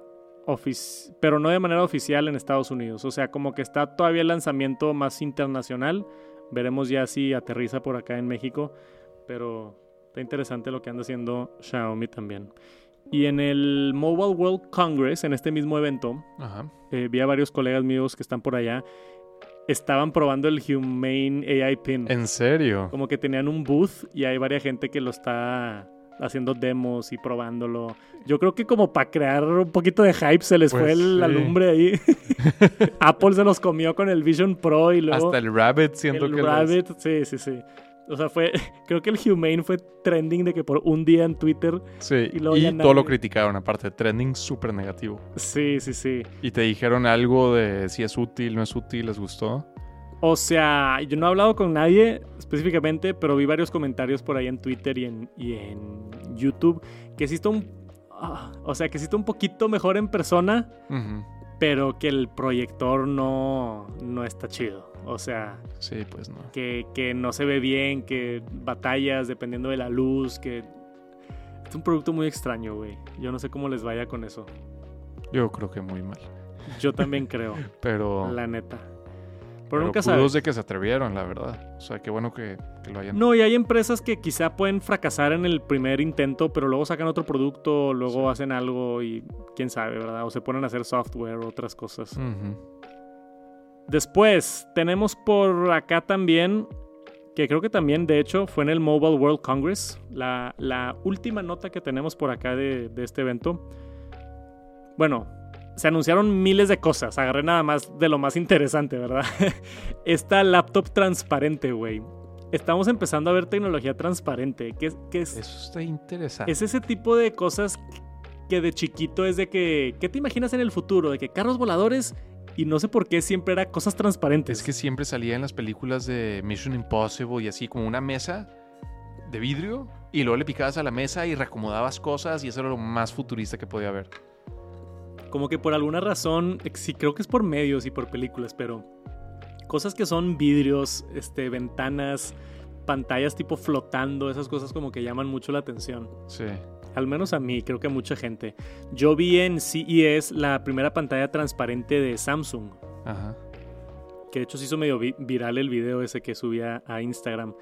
pero no de manera oficial en Estados Unidos. O sea, como que está todavía el lanzamiento más internacional Veremos ya si aterriza por acá en México. Pero está interesante lo que anda haciendo Xiaomi también. Y en el Mobile World Congress, en este mismo evento, eh, vi a varios colegas míos que están por allá. Estaban probando el Humane AI Pin. ¿En serio? Como que tenían un booth y hay varias gente que lo está haciendo demos y probándolo. Yo creo que como para crear un poquito de hype se les fue pues la lumbre ahí. Apple se los comió con el Vision Pro y luego... Hasta el Rabbit siendo el Rabbit, sí, sí, sí. O sea, fue, creo que el Humane fue trending de que por un día en Twitter. Sí, y, todo lo criticaron, aparte, trending súper negativo. Sí, sí, sí. Y te dijeron algo de si es útil, no es útil, ¿les gustó? O sea, yo no he hablado con nadie específicamente, pero vi varios comentarios por ahí en Twitter y en, en YouTube que está un... Ah, o sea, que está un poquito mejor en persona, pero que el proyector no, no está chido. O sea, sí, pues no. Que, que no se ve bien, que batallas dependiendo de la luz, que... Es un producto muy extraño, güey. Yo no sé cómo les vaya con eso. Yo creo que muy mal. Yo también creo. Pero... La neta. Pero, nunca sabes. de que se atrevieron, la verdad. O sea, qué bueno que, lo hayan. No, y hay empresas que quizá pueden fracasar en el primer intento, pero luego sacan otro producto, luego hacen algo y quién sabe, ¿verdad? O se ponen a hacer software o otras cosas. Después, tenemos por acá también, que creo que también, de hecho, fue en el Mobile World Congress, la, última nota que tenemos por acá de, de este evento. Bueno, se anunciaron miles de cosas. Agarré nada más de lo más interesante, ¿verdad? Esta laptop transparente, güey. Estamos empezando a ver tecnología transparente. ¿Qué, es? Eso está interesante. Es ese tipo de cosas que de chiquito es de que. ¿Qué te imaginas en el futuro? De que carros voladores. Y no sé por qué siempre era cosas transparentes. Es que siempre salía en las películas de Mission Impossible y así, como una mesa de vidrio. Y luego le picabas a la mesa y reacomodabas cosas. Y eso era lo más futurista que podía haber. Como que por alguna razón, sí, creo que es por medios y por películas, pero cosas que son vidrios, este, ventanas, pantallas tipo flotando, esas cosas como que llaman mucho la atención. Sí. Al menos a mí, creo que a mucha gente. Yo vi en CES la primera pantalla transparente de Samsung. Ajá. Que de hecho se hizo medio viral el video ese que subía a Instagram.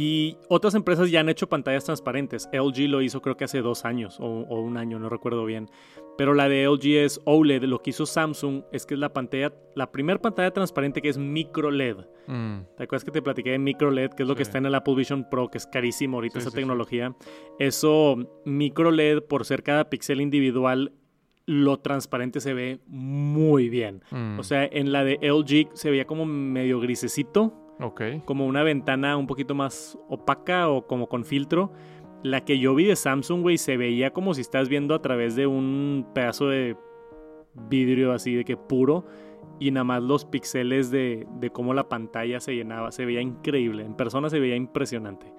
Y otras empresas ya han hecho pantallas transparentes. LG lo hizo creo que hace dos años o, un año, no recuerdo bien. Pero la de LG es OLED. Lo que hizo Samsung es que es la pantalla, la primera pantalla transparente que es micro LED. Mm. ¿Te acuerdas que te platiqué de micro LED? Que es lo que está en el Apple Vision Pro, que es carísimo ahorita esa tecnología. Eso, micro LED, por ser cada píxel individual, lo transparente se ve muy bien. Mm. O sea, en la de LG se veía como medio grisecito como una ventana un poquito más opaca o como con filtro. La que yo vi de Samsung, güey, se veía como si estás viendo a través de un pedazo de vidrio así de que puro y nada más los píxeles de, de cómo la pantalla se llenaba. Se veía increíble. En persona se veía impresionante.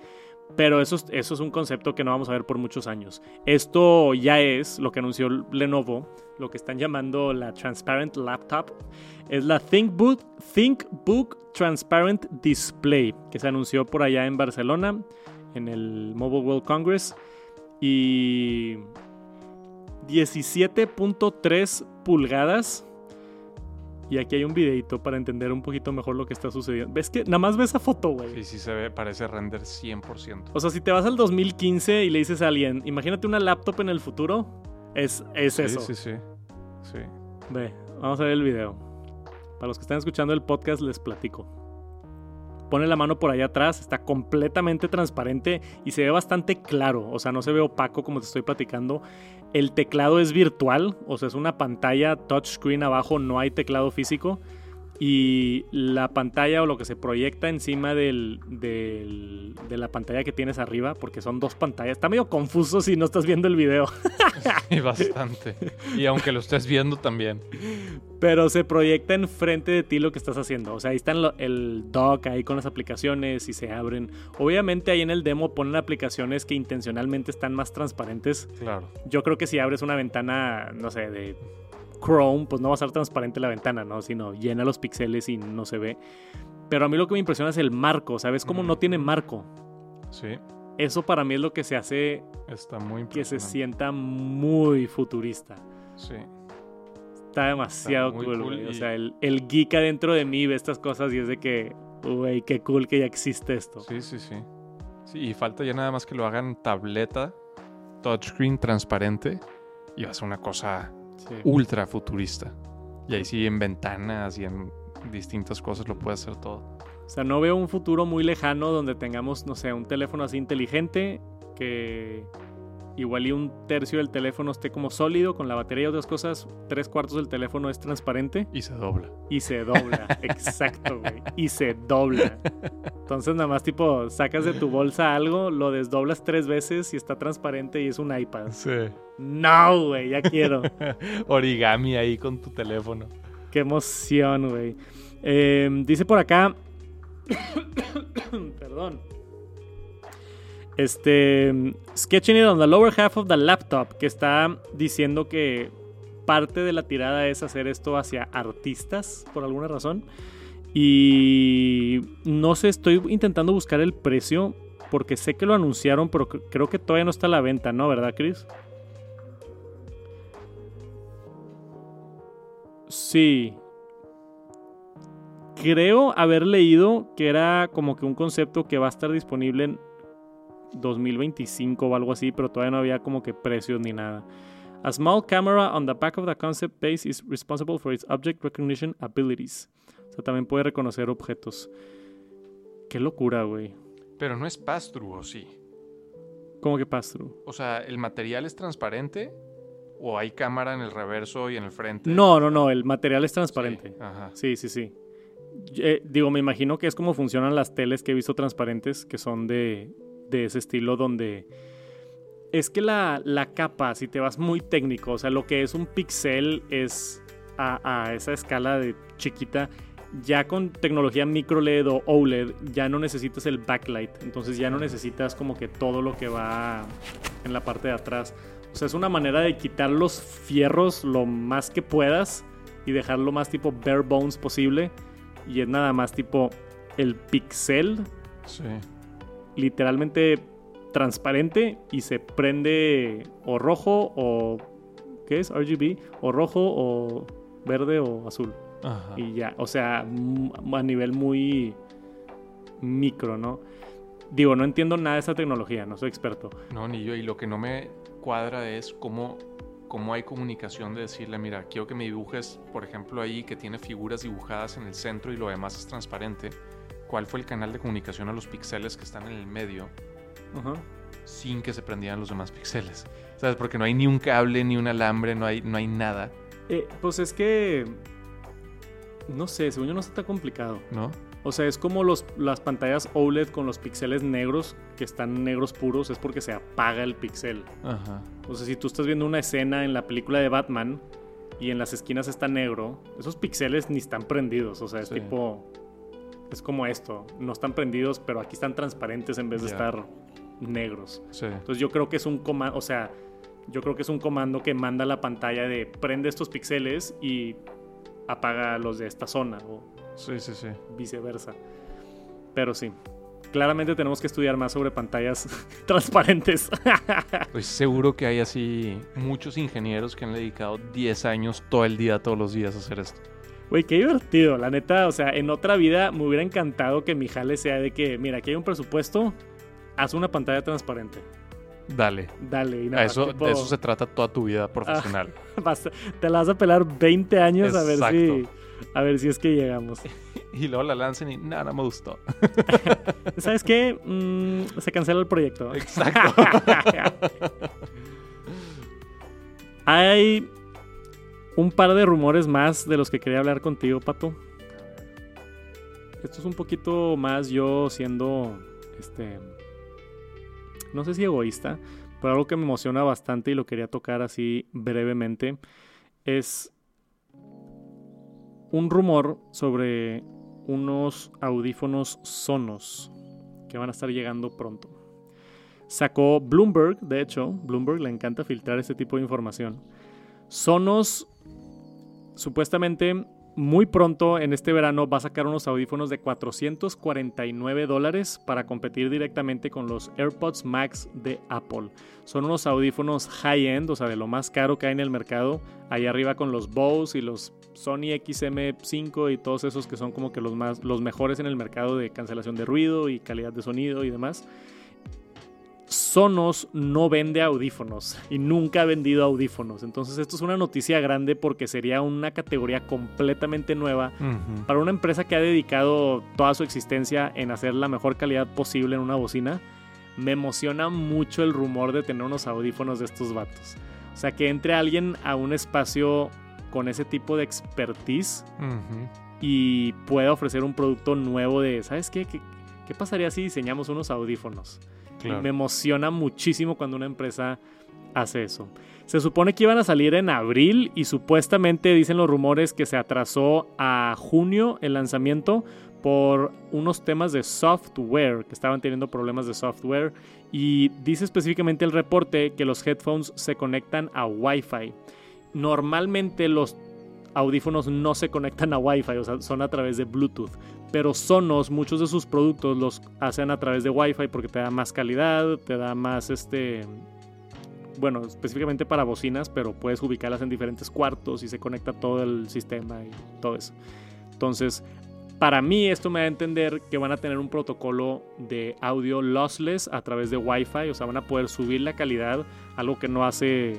Pero eso, eso es un concepto que no vamos a ver por muchos años. Esto ya es lo que anunció Lenovo, lo que están llamando la Transparent Laptop. Es la ThinkBook, ThinkBook Transparent Display, que se anunció por allá en Barcelona, en el Mobile World Congress. Y 17.3 pulgadas y aquí hay un videito para entender un poquito mejor lo que está sucediendo. ¿Ves que nada más ves esa foto, güey? Sí, sí se ve, parece render 100%. O sea, si te vas al 2015 y le dices a alguien, imagínate una laptop en el futuro, es, es eso. Sí, sí, sí. Ve, vamos a ver el video. Para los que están escuchando el podcast, les platico. Pone la mano por allá atrás, está completamente transparente y se ve bastante claro. O sea, no se ve opaco como te estoy platicando. El teclado es virtual, o sea, es una pantalla touchscreen abajo, no hay teclado físico y la pantalla o lo que se proyecta encima del, de la pantalla que tienes arriba, porque son dos pantallas. Está medio confuso si no estás viendo el video. Bastante. Y aunque lo estés viendo también. Pero se proyecta enfrente de ti lo que estás haciendo. O sea, ahí está el dock ahí con las aplicaciones y se abren. Obviamente ahí en el demo ponen aplicaciones que intencionalmente están más transparentes. Claro. Yo creo que si abres una ventana, no sé, de Chrome, pues no va a ser transparente la ventana, ¿no? Sino llena los píxeles y no se ve. Pero a mí lo que me impresiona es el marco, ¿sabes? Como no tiene marco. Sí. Eso para mí es lo que se hace Está muy que se sienta muy futurista. Sí. Está demasiado cool, güey. O sea, el, el, geek adentro de mí ve estas cosas y es de que, güey, qué cool que ya existe esto. Sí, sí, sí. Sí, y falta ya nada más que lo hagan tableta, touchscreen transparente y va a ser una cosa ultra futurista. Y ahí sí, en ventanas y en distintas cosas lo puede hacer todo. O sea, no veo un futuro muy lejano donde tengamos, no sé, un teléfono así inteligente que igual y un tercio del teléfono esté como sólido con la batería y otras cosas, tres cuartos del teléfono es transparente. Y se dobla. Y se dobla, exacto, güey. Y se dobla. Entonces nada más tipo, sacas de tu bolsa algo, lo desdoblas tres veces y está transparente y es un iPad. Sí. No, güey, ya quiero. Origami ahí con tu teléfono. Qué emoción, güey. Em, dice por acá... Perdón. Este, sketching it on the lower half of the laptop, que está diciendo que parte de la tirada es hacer esto hacia artistas, por alguna razón. Y no sé, estoy intentando buscar el precio, porque sé que lo anunciaron, pero creo que todavía no está a la venta, ¿no? ¿Verdad, Chris? Sí. Creo haber leído que era como que un concepto que va a estar disponible en 2025 o algo así, pero todavía no había como que precios ni nada. A small camera on the back of the concept base is responsible for its object recognition abilities. O sea, también puede reconocer objetos. Qué locura, güey. Pero no es pass-through, ¿o sí? ¿Cómo que pass-through? O sea, ¿el material es transparente? ¿O hay cámara en el reverso y en el frente? No, no, no, el material es transparente. Sí, sí, sí. Eh, digo, me imagino que es como funcionan las teles que he visto transparentes, que son de, de ese estilo donde es que la, capa, si te vas muy técnico, o sea, lo que es un pixel es a, esa escala de chiquita, ya con tecnología micro LED o OLED, ya no necesitas el backlight, entonces ya no necesitas como que todo lo que va en la parte de atrás. O sea, es una manera de quitar los fierros lo más que puedas y dejarlo más tipo bare bones posible. Y es nada más tipo el pixel. Sí literalmente transparente y se prende o rojo o ¿qué es? RGB o rojo o verde o azul. Y ya, o sea, a nivel muy micro, ¿no? Digo, no entiendo nada de esa tecnología, no soy experto. No, ni yo. Y lo que no me cuadra es cómo, cómo hay comunicación de decirle, mira, quiero que me dibujes, por ejemplo, ahí que tiene figuras dibujadas en el centro y lo demás es transparente. ¿Cuál fue el canal de comunicación a los píxeles que están en el medio? Sin que se prendieran los demás píxeles. ¿Sabes? Porque no hay ni un cable, ni un alambre, no hay, no hay nada. Eh, pues es que. No sé, según yo no está tan complicado. ¿No? O sea, es como los, las pantallas OLED con los píxeles negros, que están negros puros, es porque se apaga el píxel. Ajá. O sea, si tú estás viendo una escena en la película de Batman y en las esquinas está negro, esos píxeles ni están prendidos. O sea, es tipo. Es como esto. No están prendidos, pero aquí están transparentes en vez de estar negros. Sí. Entonces yo creo que es un comando. O sea, yo creo que es un comando que manda a la pantalla de prende estos píxeles y apaga los de esta zona. O Sí, sí, sí. Viceversa. Pero sí. Claramente tenemos que estudiar más sobre pantallas transparentes. Pues seguro que hay así muchos ingenieros que han dedicado 10 años todo el día, todos los días a hacer esto. Güey, qué divertido, la neta. O sea, en otra vida me hubiera encantado que mi jale sea de que, mira, aquí hay un presupuesto, haz una pantalla transparente. Dale. Dale. Y nada, eso, de eso se trata toda tu vida profesional. te la vas a pelar 20 años a ver si a ver si es que llegamos. y luego la lancen y nada, no me gustó. ¿Sabes qué? Mm, se cancela el proyecto. Exacto. Hay un par de rumores más de los que quería hablar contigo, Pato. Esto es un poquito más yo siendo, este, no sé si egoísta, pero algo que me emociona bastante y lo quería tocar así brevemente es un rumor sobre unos audífonos Sonos que van a estar llegando pronto. Sacó Bloomberg, de hecho, Bloomberg le encanta filtrar este tipo de información. Sonos supuestamente muy pronto en este verano va a sacar unos audífonos de 449 dólares para competir directamente con los AirPods Max de Apple. Son unos audífonos high-end, o sea, de lo más caro que hay en el mercado. Ahí arriba con los Bose y los Sony XM5 y todos esos que son como que los, más, los mejores en el mercado de cancelación de ruido y calidad de sonido y demás. Sonos no vende audífonos y nunca ha vendido audífonos. Entonces esto es una noticia grande porque sería una categoría completamente nueva para una empresa que ha dedicado toda su existencia en hacer la mejor calidad posible en una bocina. Me emociona mucho el rumor de tener unos audífonos de estos vatos. O sea, que entre alguien a un espacio con ese tipo de expertise y pueda ofrecer un producto nuevo de, ¿sabes qué? ¿Qué, qué pasaría si diseñamos unos audífonos? Me emociona muchísimo cuando una empresa hace eso. Se supone que iban a salir en abril y supuestamente dicen los rumores que se atrasó a junio el lanzamiento por unos temas de software, que estaban teniendo problemas de software. Y dice específicamente el reporte que los headphones se conectan a Wi-Fi. Normalmente los audífonos no se conectan a Wi-Fi, o sea, son a través de Bluetooth. Pero Sonos, muchos de sus productos los hacen a través de Wi-Fi porque te da más calidad, te da más este. Bueno, específicamente para bocinas, pero puedes ubicarlas en diferentes cuartos y se conecta todo el sistema y todo eso. Entonces, para mí esto me da a entender que van a tener un protocolo de audio lossless a través de Wi-Fi, o sea, van a poder subir la calidad, algo que no hace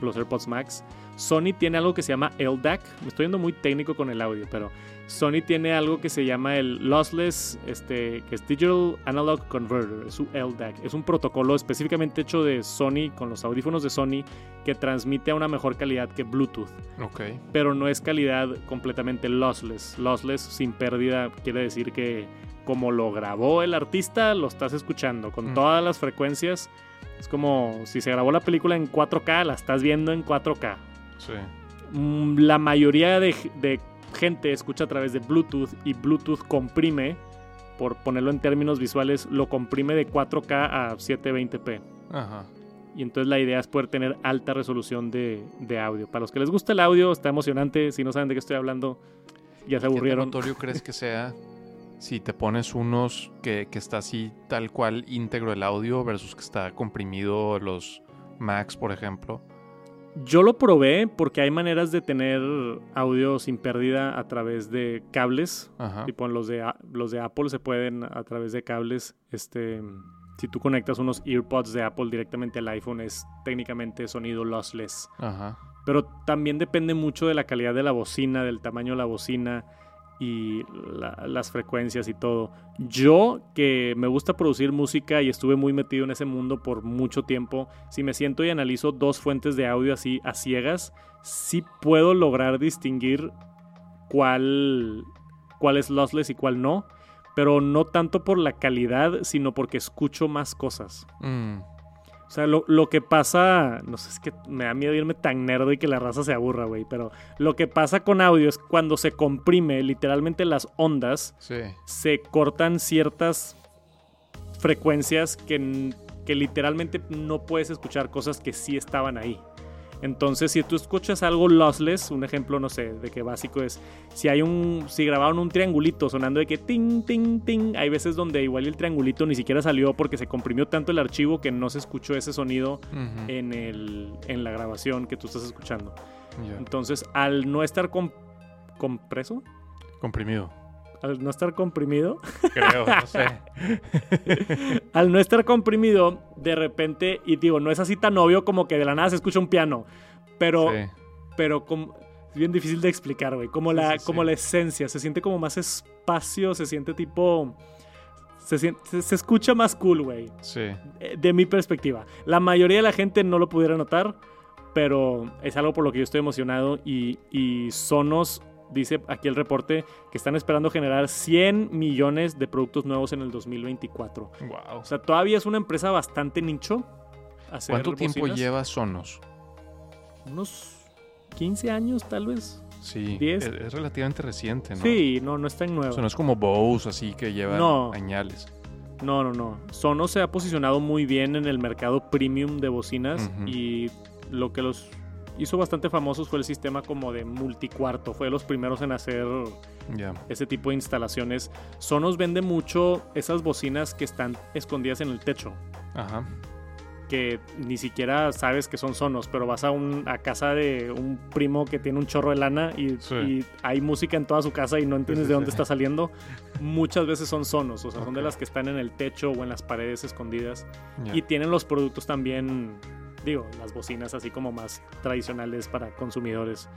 los AirPods Max. Sony tiene algo que se llama LDAC. Me estoy yendo muy técnico con el audio, pero Sony tiene algo que se llama el Lossless, este, que es Digital Analog Converter, es su LDAC. Es un protocolo específicamente hecho de Sony con los audífonos de Sony que transmite a una mejor calidad que Bluetooth. Ok. Pero no es calidad completamente lossless. Lossless sin pérdida quiere decir que como lo grabó el artista, lo estás escuchando con mm. todas las frecuencias. Es como si se grabó la película en 4K, la estás viendo en 4K. Sí. Mm, la mayoría de, gente escucha a través de Bluetooth y Bluetooth comprime, por ponerlo en términos visuales, lo comprime de 4K a 720p. Ajá. Y entonces la idea es poder tener alta resolución de, audio. Para los que les gusta el audio, está emocionante. Si no saben de qué estoy hablando, ya se aburrieron. ¿Qué notorio crees que sea si te pones unos que, que, está así tal cual íntegro el audio versus que está comprimido los Max, por ejemplo? Yo lo probé porque hay maneras de tener audio sin pérdida a través de cables. Ajá. Tipo los de, los de Apple se pueden a través de cables. Este, si tú conectas unos earpods de Apple directamente al iPhone es técnicamente sonido lossless. Ajá. Pero también depende mucho de la calidad de la bocina, del tamaño de la bocina y la- las frecuencias y todo. Yo, que me gusta producir música y estuve muy metido en ese mundo por mucho tiempo, si me siento y analizo dos fuentes de audio así a ciegas, sí puedo lograr distinguir cuál, cuál es lossless y cuál no. Pero no tanto por la calidad, sino porque escucho más cosas. Mm, O sea, lo, lo que pasa, no sé, es que me da miedo irme tan nerdo y que la raza se aburra, güey, pero lo que pasa con audio es cuando se comprime literalmente las ondas, sí. se cortan ciertas frecuencias que, que literalmente no puedes escuchar cosas que sí estaban ahí. Entonces, si tú escuchas algo lossless, un ejemplo, no sé, de que básico es, si hay un, si grabaron un triangulito sonando de que ting, ting, ting, hay veces donde igual el triangulito ni siquiera salió porque se comprimió tanto el archivo que no se escuchó ese sonido en, el, en la grabación que tú estás escuchando. Entonces, al no estar com- compreso, Comprimido. Al no estar comprimido, Creo, no sé. al no estar comprimido, de repente, y digo, no es así tan obvio como que de la nada se escucha un piano, pero, Sí. pero como, es bien difícil de explicar, güey, como, la, sí, sí. como la esencia, se siente como más espacio, se siente tipo... Se, sien- se- se escucha más cool, güey. Sí. eh, de mi perspectiva. La mayoría de la gente no lo pudiera notar, pero es algo por lo que yo estoy emocionado y, y Sonos dice aquí el reporte que están esperando generar 100 millones de productos nuevos en el 2024. Wow. O sea, todavía es una empresa bastante nicho. hacer ¿Cuánto tiempo lleva Sonos? Unos 15 años, tal vez. Sí. ¿Diez? Es, es relativamente reciente, ¿no? Sí, no, no es tan O nuevo. sea, no es como Bose, así que lleva No. añales. No, no, no. Sonos se ha posicionado muy bien en el mercado premium de bocinas y lo que los hizo bastante famosos fue el sistema como de multicuarto. Fue de los primeros en hacer ese tipo de instalaciones. Sonos vende mucho esas bocinas que están escondidas en el techo. Ajá. Que ni siquiera sabes que son Sonos, pero vas a, un, a casa de un primo que tiene un chorro de lana y, Sí. y hay música en toda su casa y no entiendes sí, de dónde está saliendo. Muchas veces son Sonos, o sea, son de las que están en el techo o en las paredes escondidas. Y tienen los productos también, digo, las bocinas así como más tradicionales para consumidores.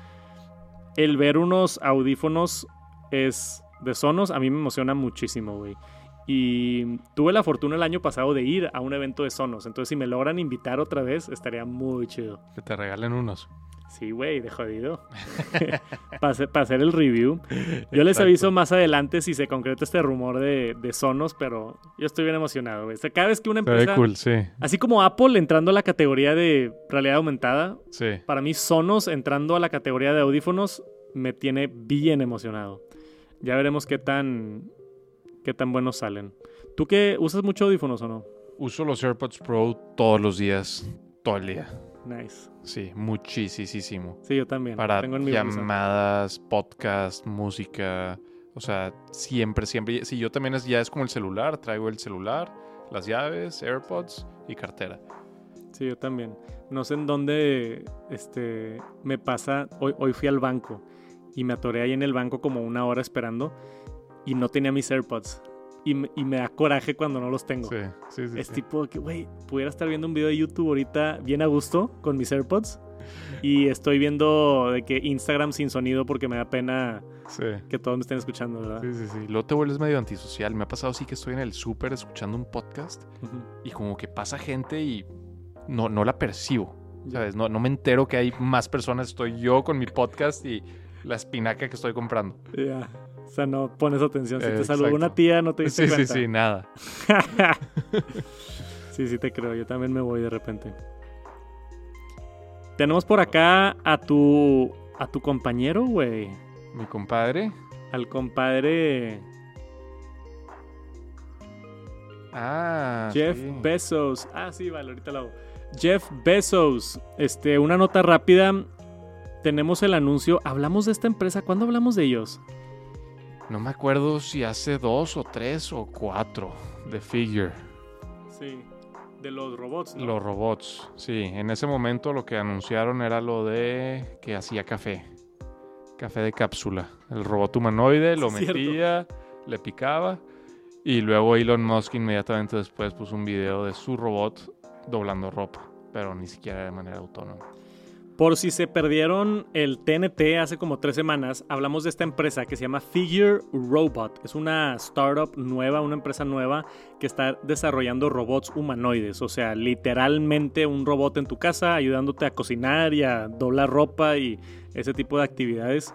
El ver unos audífonos es de Sonos a mí me emociona muchísimo, güey. Y tuve la fortuna el año pasado de ir a un evento de Sonos. Entonces, si me logran invitar otra vez, estaría muy chido. Que te regalen unos. Sí, güey, de jodido. para, hacer, para hacer el review. Yo les aviso más adelante si se concreta este rumor de, de Sonos, pero yo estoy bien emocionado, güey. O sea, cada vez que una empresa... cool, sí. Así como Apple entrando a la categoría de realidad aumentada, Sí. para mí Sonos entrando a la categoría de audífonos me tiene bien emocionado. Ya veremos qué tan qué tan buenos salen. ¿Tú qué usas mucho audífonos o no? Uso los AirPods Pro todos los días. Todo el día. Nice. Sí, muchísimo. Sí, yo también. Para Tengo en mi bolsa. llamadas, podcast, música. O sea, siempre, siempre. Sí, yo también es, ya es como el celular. Traigo el celular, las llaves, AirPods y cartera. Sí, yo también. No sé en dónde este me pasa. Hoy, hoy fui al banco y me atoré ahí en el banco como una hora esperando y no tenía mis AirPods. Y me, y me da coraje cuando no los tengo. Sí, sí, sí. Es sí. tipo que, güey, pudiera estar viendo un video de YouTube ahorita bien a gusto con mis AirPods. Y estoy viendo de que Instagram sin sonido porque me da pena Sí. que todos me estén escuchando, ¿verdad? Sí, sí, sí. Luego te vuelves medio antisocial. Me ha pasado así que estoy en el súper escuchando un podcast Ujú. y como que pasa gente y no, no la percibo. ¿Sabes? No, no me entero que hay más personas. Estoy yo con mi podcast y la espinaca que estoy comprando. Ya. O sea, no pones atención. Si Eh, te saludó exacto. una tía, no te diste Sí, sí, sí, nada. sí, sí te creo. Yo también me voy de repente. Tenemos por acá a tu a tu compañero, güey. Mi compadre. Al compadre Ah, Jeff sí. Bezos. Ah, sí, vale, ahorita lo hago. Jeff Bezos. Este, una nota rápida. Tenemos el anuncio. Hablamos de esta empresa. ¿Cuándo hablamos de ellos? No me acuerdo si hace dos o tres o cuatro de Figure. Sí. de los robots. Los robots, sí. En ese momento lo que anunciaron era lo de que hacía café. Café de cápsula. El robot humanoide lo metía, le picaba. Y luego Elon Musk inmediatamente después puso un video de su robot doblando ropa, pero ni siquiera de manera autónoma. Por si se perdieron el TNT hace como tres semanas, hablamos de esta empresa que se llama Figure Robot. Es una startup nueva, una empresa nueva que está desarrollando robots humanoides. O sea, literalmente un robot en tu casa ayudándote a cocinar y a doblar ropa y ese tipo de actividades.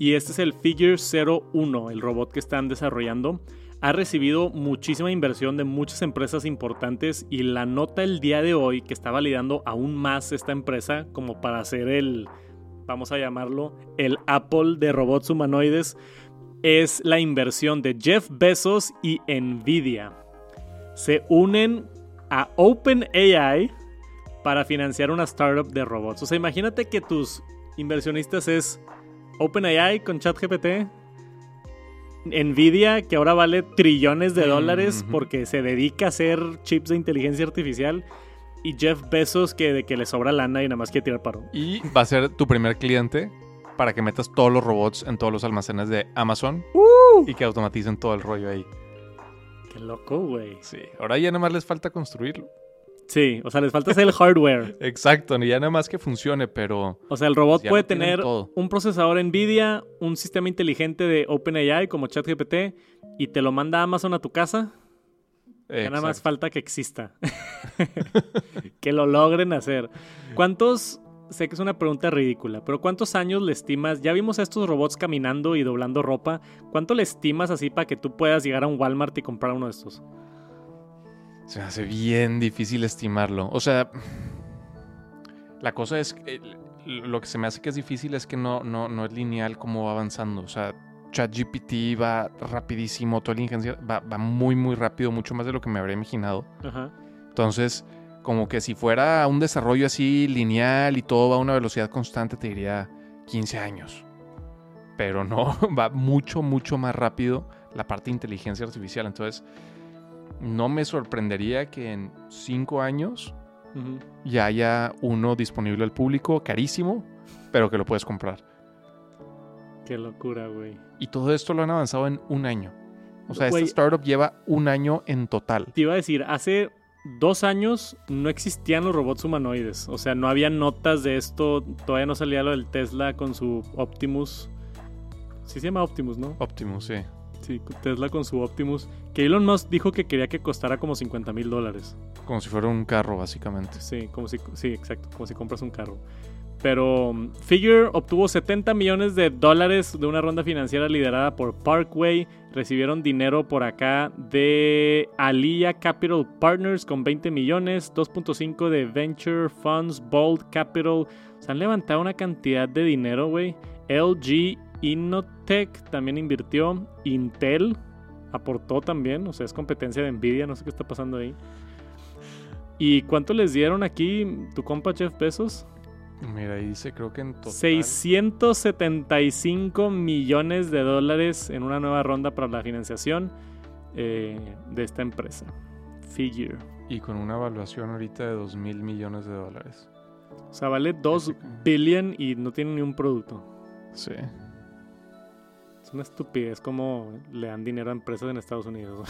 Y este es el Figure 01, el robot que están desarrollando ha recibido muchísima inversión de muchas empresas importantes y la nota el día de hoy que está validando aún más esta empresa como para hacer el, vamos a llamarlo, el Apple de robots humanoides es la inversión de Jeff Bezos y Nvidia. Se unen a OpenAI para financiar una startup de robots. O sea, imagínate que tus inversionistas es OpenAI con ChatGPT, Nvidia, que ahora vale trillones de dólares porque se dedica a hacer chips de inteligencia artificial. Y Jeff Bezos, que de que le sobra lana y nada más quiere tirar paro. Y va a ser tu primer cliente para que metas todos los robots en todos los almacenes de Amazon ¡Uh! y que automaticen todo el rollo ahí. Qué loco, güey. Sí, ahora ya nada más les falta construirlo. Sí, o sea, les falta hacer el hardware. Exacto, ni ya nada más que funcione, pero... O sea, el robot pues puede tener un procesador NVIDIA, un sistema inteligente de OpenAI como ChatGPT y te lo manda Amazon a tu casa. Ya nada más falta que exista. que lo logren hacer. ¿Cuántos sé que es una pregunta ridícula, pero ¿cuántos años le estimas? Ya vimos a estos robots caminando y doblando ropa. ¿Cuánto le estimas así para que tú puedas llegar a un Walmart y comprar uno de estos? Se me hace bien difícil estimarlo. O sea, la cosa es, que lo que se me hace que es difícil es que no, no, no es lineal como va avanzando. O sea, ChatGPT va rapidísimo, toda la ingeniería va, va, muy, muy rápido, mucho más de lo que me habría imaginado. Entonces, como que si fuera un desarrollo así lineal y todo va a una velocidad constante, te diría 15 años. Pero no, va mucho, mucho más rápido la parte de inteligencia artificial. Entonces, no me sorprendería que en cinco años ya haya uno disponible al público, carísimo, pero que lo puedes comprar. Qué locura, güey. Y todo esto lo han avanzado en un año. O sea, esta startup lleva un año en total. Te iba a decir, hace dos años no existían los robots humanoides. O sea, no había notas de esto. Todavía no salía lo del Tesla con su Optimus. Sí se llama Optimus, ¿no? Optimus, sí. Sí, Tesla con su Optimus. Que Elon Musk dijo que quería que costara como 50 mil dólares. Como si fuera un carro, básicamente. Sí, como si, sí, exacto, como si compras un carro. Pero um, Figure obtuvo 70 millones de dólares de una ronda financiera liderada por Parkway. Recibieron dinero por acá de Alia Capital Partners con 20 millones, 2.5 de Venture Funds, Bold Capital. Se han levantado una cantidad de dinero, güey. LG Innotech también invirtió. Intel aportó también. O sea, es competencia de Nvidia. No sé qué está pasando ahí. ¿Y cuánto les dieron aquí tu compa Jeff Bezos? Mira, ahí dice, creo que en total. 675 millones de dólares en una nueva ronda para la financiación eh, de esta empresa. Figure. Y con una evaluación ahorita de 2 mil millones de dólares. O sea, vale 2 billion y no tiene ni un producto. Sí una estupidez como le dan dinero a empresas en Estados Unidos.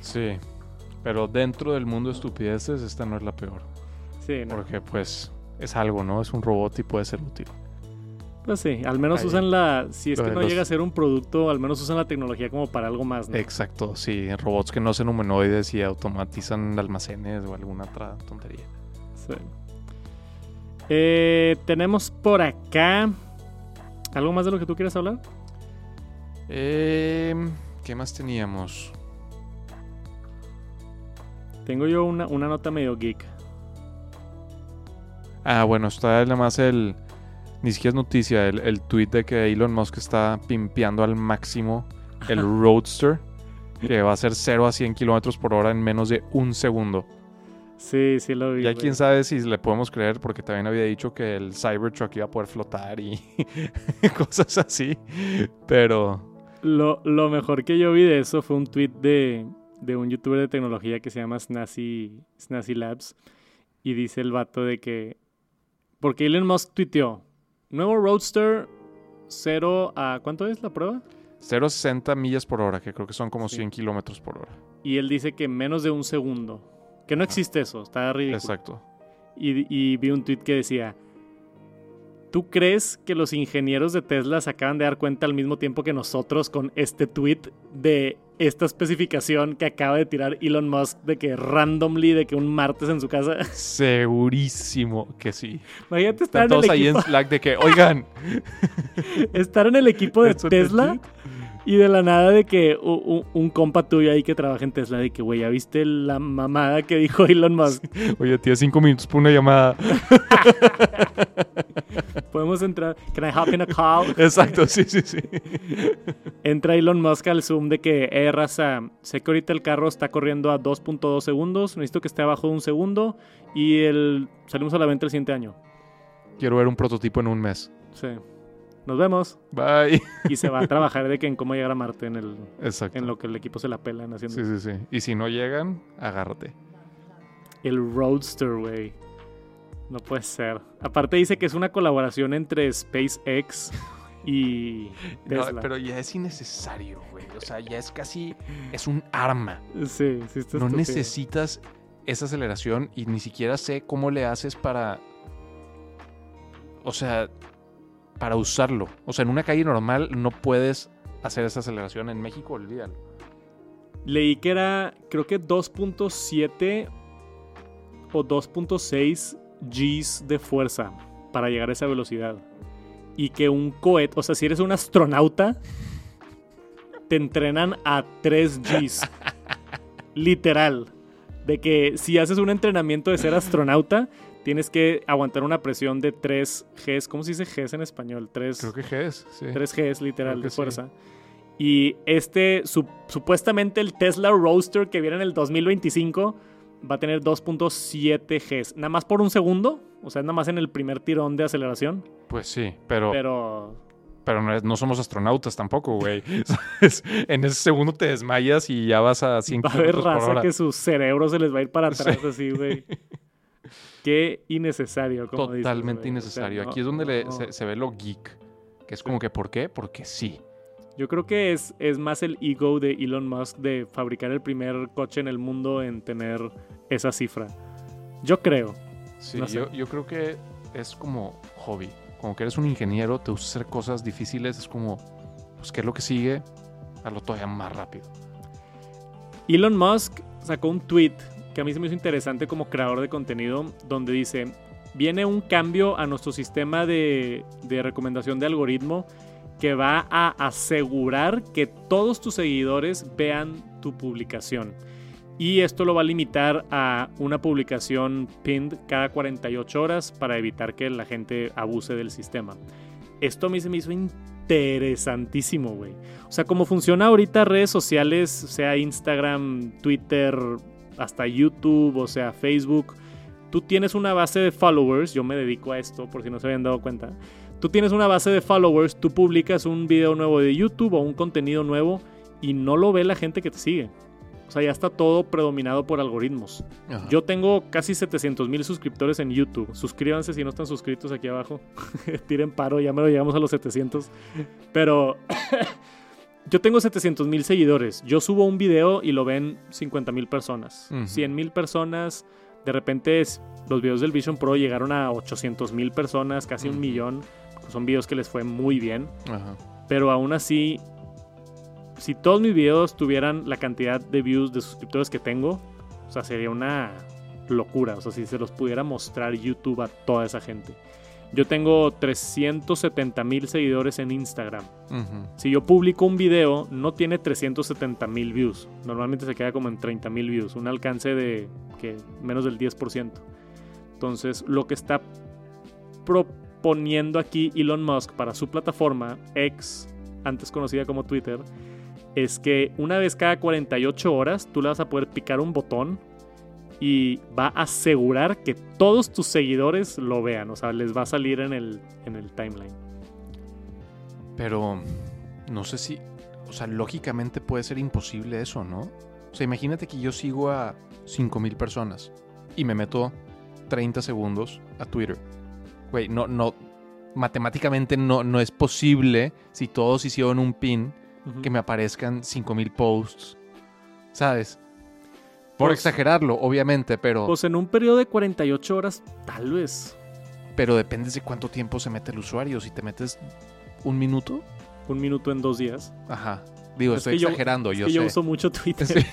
sí, pero dentro del mundo de estupideces esta no es la peor. Sí, Porque pues es algo, ¿no? Es un robot y puede ser útil. Pues sí, al menos usan la. Si es que no llega a ser un producto, al menos usan la tecnología como para algo más, ¿no? Exacto, sí. Robots que no sean humanoides y automatizan almacenes o alguna otra tontería. Sí. Eh, tenemos por acá. ¿Algo más de lo que tú quieras hablar? Eh, ¿Qué más teníamos? Tengo yo una, nota medio geek. Ah, bueno, está nada más el. Ni siquiera es noticia, el, el tweet de que Elon Musk está pimpeando al máximo el Roadster, que va a ser 0 a 100 kilómetros por hora en menos de un segundo. Sí, sí lo vi. Ya quién sabe si le podemos creer, porque también había dicho que el Cybertruck iba a poder flotar y cosas así. Pero lo, mejor que yo vi de eso fue un tweet de, de un youtuber de tecnología que se llama Snazzy, Snazzy Labs. Y dice el vato de que. Porque Elon Musk tuiteó: Nuevo Roadster 0 a. ¿Cuánto es la prueba? 0 a 60 millas por hora, que creo que son como 100 kilómetros por hora. Y él dice que menos de un segundo. Que no existe eso, está ridículo. Exacto. Y, y vi un tweet que decía: ¿Tú crees que los ingenieros de Tesla se acaban de dar cuenta al mismo tiempo que nosotros con este tweet de esta especificación que acaba de tirar Elon Musk de que randomly, de que un martes en su casa? Segurísimo que sí. Imagínate estar Están todos en el ahí equipo, en Slack de que, oigan, estar en el equipo de ¿Eso Tesla? Y de la nada de que un, compa tuyo ahí que trabaja en Tesla de que, güey, ¿ya viste la mamada que dijo Elon Musk? oye, tienes cinco minutos por una llamada. Podemos entrar. Can I hop in a call? Exacto, sí, sí, sí. Entra Elon Musk al Zoom de que, eh, raza, sé que ahorita el carro está corriendo a 2.2 segundos, necesito que esté abajo de un segundo y el salimos a la venta el siguiente año. Quiero ver un prototipo en un mes. Sí. Nos vemos. Bye. Y se va a trabajar de que en cómo llegar a Marte en, el, Exacto. en lo que el equipo se la pelan haciendo. Sí, sí, sí. Y si no llegan, agárrate. El Roadster, güey. No puede ser. Aparte dice que es una colaboración entre SpaceX y No, pero ya es innecesario, güey. O sea, ya es casi. Es un arma. Sí, sí, está No estúpido. necesitas esa aceleración y ni siquiera sé cómo le haces para. O sea, para usarlo. O sea, en una calle normal no puedes hacer esa aceleración. En México, olvídalo. Leí que era, creo que 2.7 o 2.6 Gs de fuerza para llegar a esa velocidad. Y que un cohete, o sea, si eres un astronauta, te entrenan a 3 Gs. Literal. De que si haces un entrenamiento de ser astronauta, tienes que aguantar una presión de 3 Gs. ¿Cómo se dice Gs en español? 3, Creo que G es. Sí. 3Gs literal Creo que de sí. fuerza. Y este, su- supuestamente el Tesla Roadster que viene en el 2025 va a tener 2.7 Gs. Nada más por un segundo. O sea, nada más en el primer tirón de aceleración. Pues sí, pero, pero, Pero no, somos astronautas tampoco, güey. En ese segundo te desmayas y ya vas a 100 va a haber por raza hora. que su cerebro se les va a ir para atrás así, güey. Qué innecesario. Como dices, Totalmente güey. O sea, innecesario. no- Aquí es donde le- no. se, se ve lo geek. Que es como que, ¿por qué? Porque sí. Yo creo que es, es más el ego de Elon Musk de fabricar el primer coche en el mundo en tener esa cifra. Yo creo. Sí, sé. yo, yo creo que es como hobby. Como que eres un ingeniero, te gusta hacer cosas difíciles, es como, pues, ¿qué es lo que sigue? Hazlo todavía más rápido. Elon Musk sacó un tweet que a mí se me hizo interesante como creador de contenido, donde dice, viene un cambio a nuestro sistema de, recomendación de algoritmo que va a asegurar que todos tus seguidores vean tu publicación. Y esto lo va a limitar a una publicación pinned cada 48 horas para evitar que la gente abuse del sistema. Esto a mí se me hizo interesantísimo, güey. O sea, como funciona ahorita redes sociales, sea Instagram, Twitter, hasta YouTube, o sea, Facebook, tú tienes una base de followers, yo me dedico a esto por si no se habían dado cuenta. Tú tienes una base de followers, tú publicas un video nuevo de YouTube o un contenido nuevo y no lo ve la gente que te sigue. O sea, ya está todo predominado por algoritmos. Ajá. Yo tengo casi 700 mil suscriptores en YouTube. Suscríbanse si no están suscritos aquí abajo. Tiren paro, ya me lo llegamos a los 700. Pero yo tengo 700 mil seguidores. Yo subo un video y lo ven 50 mil personas. Ujú. 100 mil personas. De repente es- los videos del Vision Pro llegaron a 800 mil personas, casi un millón. Son videos que les fue muy bien. Pero aún así, si todos mis videos tuvieran la cantidad de views de suscriptores que tengo, o sea, sería una locura. O sea, si se los pudiera mostrar YouTube a toda esa gente. Yo tengo 370 mil seguidores en Instagram. Si yo publico un video, no tiene 370 mil views. Normalmente se queda como en 30 mil views. Un alcance de que menos del 10%. Entonces, lo que está proponiendo aquí Elon Musk para su plataforma X, antes conocida como Twitter, es que una vez cada 48 horas tú le vas a poder picar un botón y va a asegurar que todos tus seguidores lo vean. O sea, les va a salir en el, en el timeline. Pero no sé si, o sea, lógicamente puede ser imposible eso, ¿no? O sea, imagínate que yo sigo a 5000 personas y me meto 30 segundos a Twitter. Güey, no, no, matemáticamente no, no es posible, si todos hicieron un pin, que me aparezcan 5000 posts. ¿Sabes? Por pues exagerarlo, obviamente, pero. Pues en un periodo de 48 horas, tal vez. Pero depende de cuánto tiempo se mete el usuario. Si te metes un minuto. Un minuto en dos días. Ajá. Digo, estoy exagerando, yo, yo uso mucho Twitter.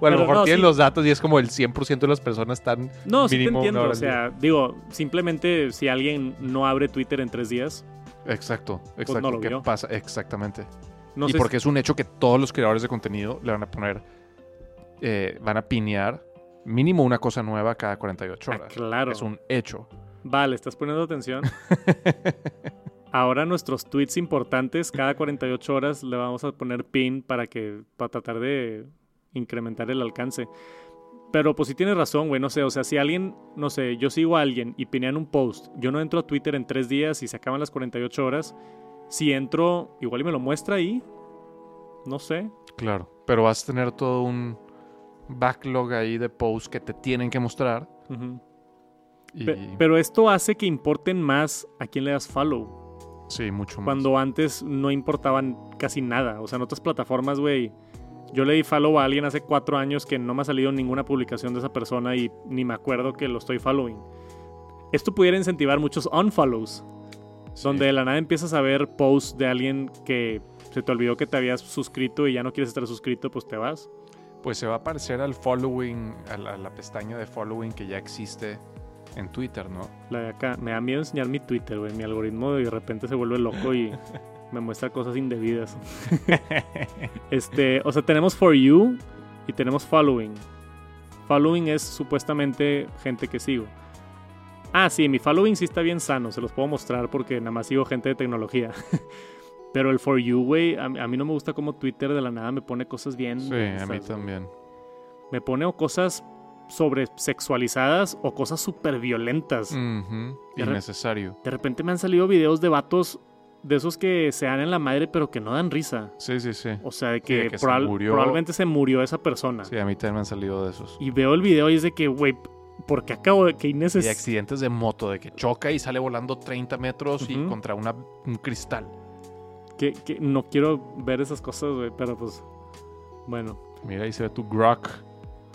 bueno, a lo mejor tienes los datos y es como el 100% de las personas están. No, sí te entiendo. O sea, digo, simplemente si alguien no abre Twitter en tres días. Exacto, pues exacto. ¿Qué pasa? Exactamente. y porque es un hecho que todos los creadores de contenido le van a poner. Eh, van a pinear mínimo una cosa nueva cada 48 ah, horas. claro. Es un hecho. Vale, ¿estás poniendo atención? Ahora nuestros tweets importantes, cada 48 horas le vamos a poner pin para que para tratar de incrementar el alcance. Pero pues si tienes razón, güey, no sé, o sea, si alguien, no sé, yo sigo a alguien y pinean un post, yo no entro a Twitter en tres días y se acaban las 48 horas, si entro, igual y me lo muestra ahí, no sé. Claro, pero vas a tener todo un backlog ahí de posts que te tienen que mostrar. Pero esto hace que importen más a quién le das follow. Sí, mucho más. Cuando antes no importaban casi nada. O sea, en otras plataformas, güey. Yo le di follow a alguien hace cuatro años que no me ha salido ninguna publicación de esa persona y ni me acuerdo que lo estoy following. Esto pudiera incentivar muchos unfollows. Donde de la nada empiezas a ver posts de alguien que se te olvidó que te habías suscrito y ya no quieres estar suscrito, pues te vas. Pues se va a parecer al following, a la pestaña de following que ya existe en Twitter, ¿no? La de acá. Me da miedo enseñar mi Twitter, güey. Mi algoritmo de repente se vuelve loco y me muestra cosas indebidas. este, o sea, tenemos For You y tenemos Following. Following es supuestamente gente que sigo. Ah, sí, mi following sí está bien sano, se los puedo mostrar porque nada más sigo gente de tecnología. Pero el For You, güey, a, mí no me gusta como Twitter de la nada me pone cosas bien. Sí, a mí también. Me pone cosas sobre sexualizadas o cosas súper violentas. Innecesario. De, repente me han salido videos de vatos de esos que se dan en la madre pero que no dan risa. Sí, sí, sí. O sea, de que, probablemente se murió esa persona. Sí, a mí también me han salido de esos. Y veo el video y es de que, güey, porque acabo de que innecesario. Y accidentes de moto, de que choca y sale volando 30 metros y contra una, un cristal. Que, que no quiero ver esas cosas, güey, pero pues, bueno. Mira, ahí se ve tu Grok.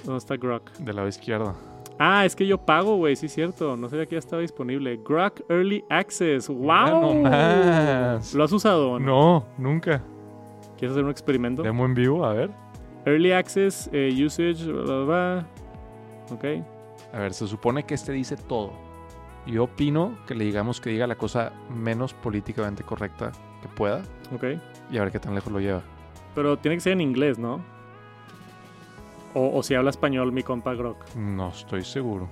¿Dónde está Grok? De lado izquierdo. Ah, es que yo pago, güey, sí es cierto. No sabía que ya estaba disponible. Grok Early Access. ¡Wow! ¿Lo has usado? No, nunca. ¿Quieres hacer un experimento? Demo en vivo, a ver. Early Access, eh, Usage, bla, bla, bla. Ok. A ver, se supone que este dice todo. Yo opino que le digamos que diga la cosa menos políticamente correcta que pueda. Ok. Y a ver qué tan lejos lo lleva. Pero tiene que ser en inglés, ¿no? O, si habla español mi compa Grok. No estoy seguro.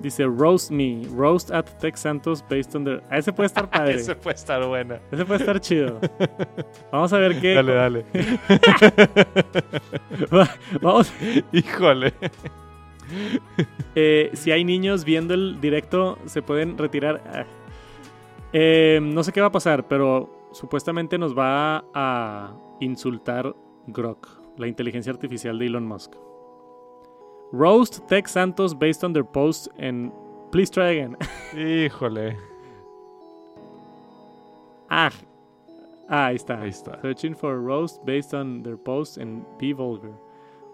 Dice roast me, roast at Tech Santos based on the... Ah, ese puede estar padre. ese puede estar buena. Ese puede estar chido. Vamos a ver qué. Dale, dale. Vamos. Híjole. Eh, si hay niños viendo el directo, se pueden retirar. Ah. Eh, no sé qué va a pasar, pero supuestamente nos va a insultar Grok, la inteligencia artificial de Elon Musk. Roast Tech Santos based on their posts and please try again. Híjole. Ah. ah, ahí está. Ahí está. Searching for roast based on their posts and be vulgar.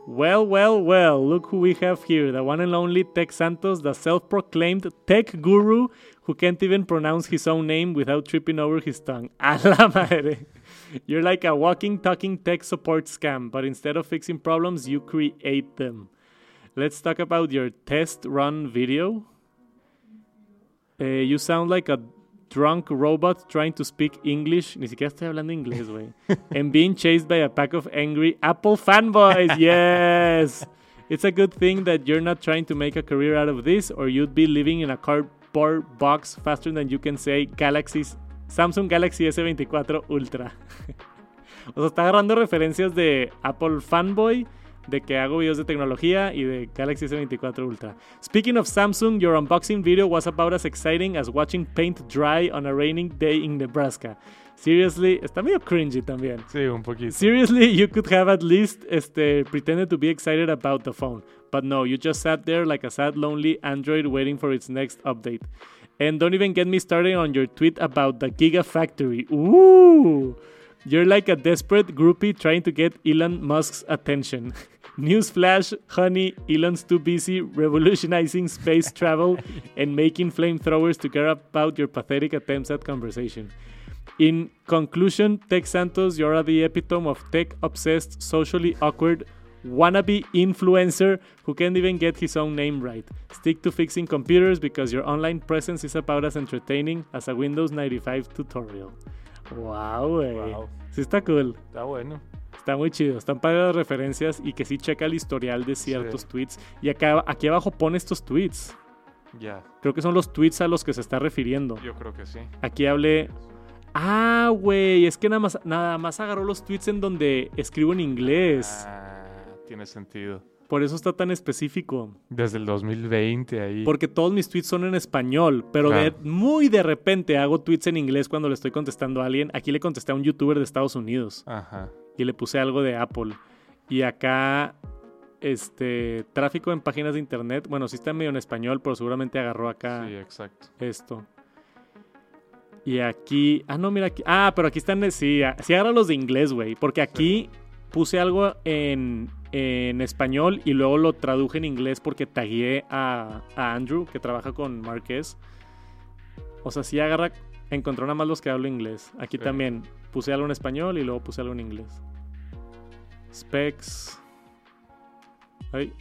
Well, well, well, look who we have here. The one and only Tech Santos, the self proclaimed tech guru who can't even pronounce his own name without tripping over his tongue. A la madre. You're like a walking, talking tech support scam, but instead of fixing problems, you create them. Let's talk about your test run video. Uh, you sound like a drunk robot trying to speak English. Ni siquiera estoy hablando inglés, güey. and being chased by a pack of angry Apple fanboys. Yes. It's a good thing that you're not trying to make a career out of this, or you'd be living in a cardboard box faster than you can say Galaxy's Samsung Galaxy S24 Ultra. o sea, está agarrando referencias de Apple fanboy de que hago videos de tecnología y de Galaxy S24 Ultra. Speaking of Samsung, your unboxing video was about as exciting as watching paint dry on a raining day in Nebraska. Seriously, está medio cringy también. Sí, un poquito. Seriously, you could have at least este, pretended to be excited about the phone. But no, you just sat there like a sad, lonely Android waiting for its next update. And don't even get me started on your tweet about the Gigafactory. Ooh! You're like a desperate groupie trying to get Elon Musk's attention. Newsflash, honey, Elon's too busy revolutionizing space travel and making flamethrowers to care about your pathetic attempts at conversation. In conclusion, Tech Santos, you're the epitome of tech obsessed, socially awkward, wannabe influencer who can't even get his own name right. Stick to fixing computers because your online presence is about as entertaining as a Windows 95 tutorial. Wow, güey. Wow. Sí está cool. Está bueno. Está muy chido. Están para las referencias y que sí checa el historial de ciertos tweets. Y acá, aquí abajo pone estos tweets. Ya. Creo que son los tweets a los que se está refiriendo. Yo creo que sí. Aquí hablé. Ah, güey. Es que nada más, nada más agarró los tweets en donde escribo en inglés. Ah, tiene sentido. Por eso está tan específico. Desde el 2020 ahí. Porque todos mis tweets son en español, pero de, muy de repente hago tweets en inglés cuando le estoy contestando a alguien. Aquí le contesté a un youtuber de Estados Unidos. Ajá. Y le puse algo de Apple. Y acá, este, tráfico en páginas de internet. Bueno, sí está medio en español, pero seguramente agarró acá Sí, exacto. esto. Y aquí, ah, no, mira aquí. Ah, pero aquí están, sí, ah, sí agarra los de inglés, güey. Porque aquí puse algo en, en español y luego lo traduje en inglés porque tagué a, a Andrew, que trabaja con Marqués. O sea, sí agarra, encontró nada más los que hablo inglés. Aquí Sí. también puse algo en español y luego puse algo en inglés. Specs. Ay.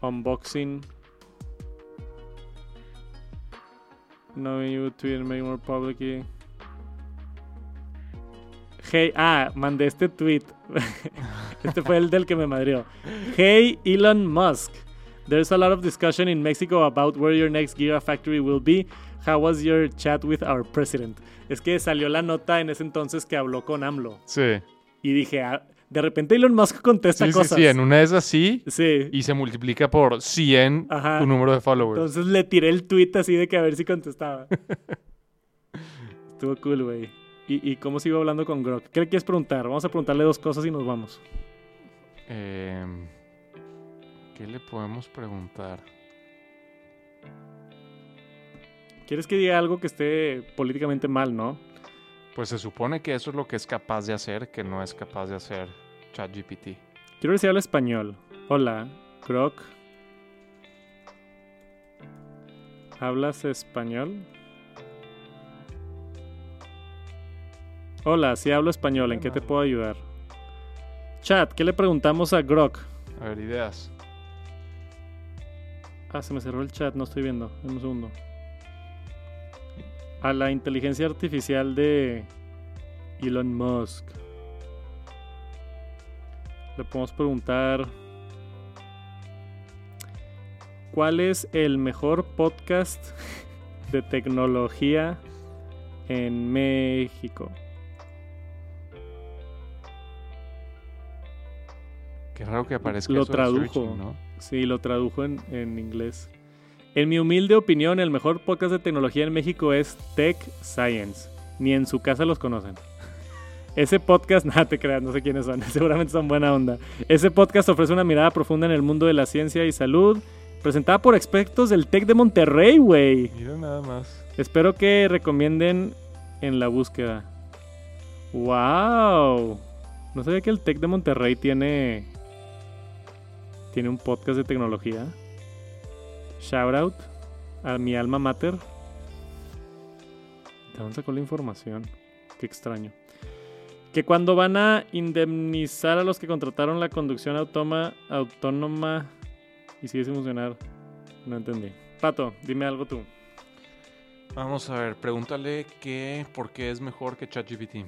Unboxing. No you tweet make more public. Hey, ah, mandé este tweet. este fue el del que me madrió. Hey, Elon Musk. There's a lot of discussion in Mexico about where your next Gigafactory will be. How was your chat with our president? Es que salió la nota en ese entonces que habló con AMLO. Sí. Y dije, ah, de repente Elon Musk contesta Sí, cosas. sí. En una es así Sí. y se multiplica por 100 Ajá. tu número de followers. Entonces le tiré el tweet así de que a ver si contestaba. Estuvo cool, güey. ¿Y, ¿Y cómo sigo hablando con Grok? ¿Qué le quieres preguntar? Vamos a preguntarle dos cosas y nos vamos. Em, ¿Qué le podemos preguntar? ¿Quieres que diga algo que esté políticamente mal, no? Pues se supone que eso es lo que es capaz de hacer, que no es capaz de hacer ChatGPT. Quiero ver si habla español. Hola, Grok. ¿Hablas español? Hola, sí hablo español. ¿En qué te puedo ayudar? Chat, ¿qué le preguntamos a Grok? A ver, ideas. Ah, se me cerró el chat, no estoy viendo. Dame un segundo. A la inteligencia artificial de Elon Musk. Le podemos preguntar. ¿Cuál es el mejor podcast de tecnología en México? Qué raro que aparezca Lo eso en tradujo. searching, ¿no? Sí, lo tradujo en, en inglés. En mi humilde opinión, el mejor podcast de tecnología en México es Tech Science. Ni en su casa los conocen. Ese podcast, nada te creas, no sé quiénes son, seguramente son buena onda. Ese podcast ofrece una mirada profunda en el mundo de la ciencia y salud, presentada por expertos del Tech de Monterrey, güey. Mira nada más. Espero que recomienden en la búsqueda. ¡Wow! No sabía que el Tech de Monterrey tiene. Tiene un podcast de tecnología. Shout out a mi alma mater. ¿De dónde sacó la información? Qué extraño. Que cuando van a indemnizar a los que contrataron la conducción automa- autónoma y sigue sin funcionar. No entendí. Pato, dime algo tú. Vamos a ver, pregúntale que por qué es mejor que ChatGPT.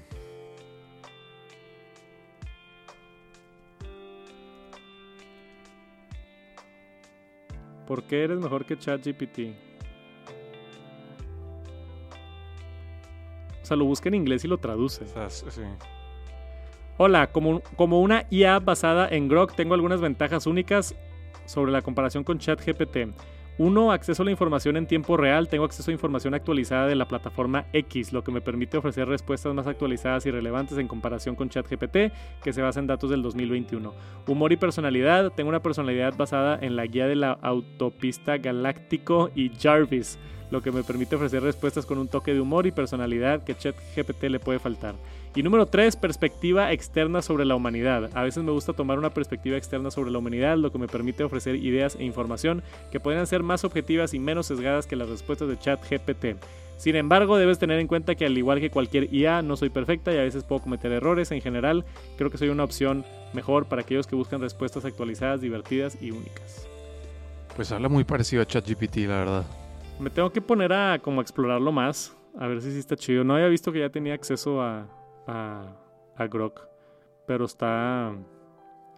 ¿Por qué eres mejor que ChatGPT? O sea, lo busca en inglés y lo traduce. Sí. Hola, como, como una IA basada en Grok, tengo algunas ventajas únicas sobre la comparación con ChatGPT. Uno, acceso a la información en tiempo real. Tengo acceso a información actualizada de la plataforma X, lo que me permite ofrecer respuestas más actualizadas y relevantes en comparación con ChatGPT, que se basa en datos del 2021. Humor y personalidad. Tengo una personalidad basada en la guía de la autopista galáctico y Jarvis lo que me permite ofrecer respuestas con un toque de humor y personalidad que ChatGPT le puede faltar. Y número 3, perspectiva externa sobre la humanidad. A veces me gusta tomar una perspectiva externa sobre la humanidad, lo que me permite ofrecer ideas e información que podrían ser más objetivas y menos sesgadas que las respuestas de ChatGPT. Sin embargo, debes tener en cuenta que al igual que cualquier IA, no soy perfecta y a veces puedo cometer errores. En general, creo que soy una opción mejor para aquellos que buscan respuestas actualizadas, divertidas y únicas. Pues habla muy parecido a ChatGPT, la verdad. Me tengo que poner a como explorarlo más. A ver si sí está chido. No había visto que ya tenía acceso a, a, a Grok. Pero está.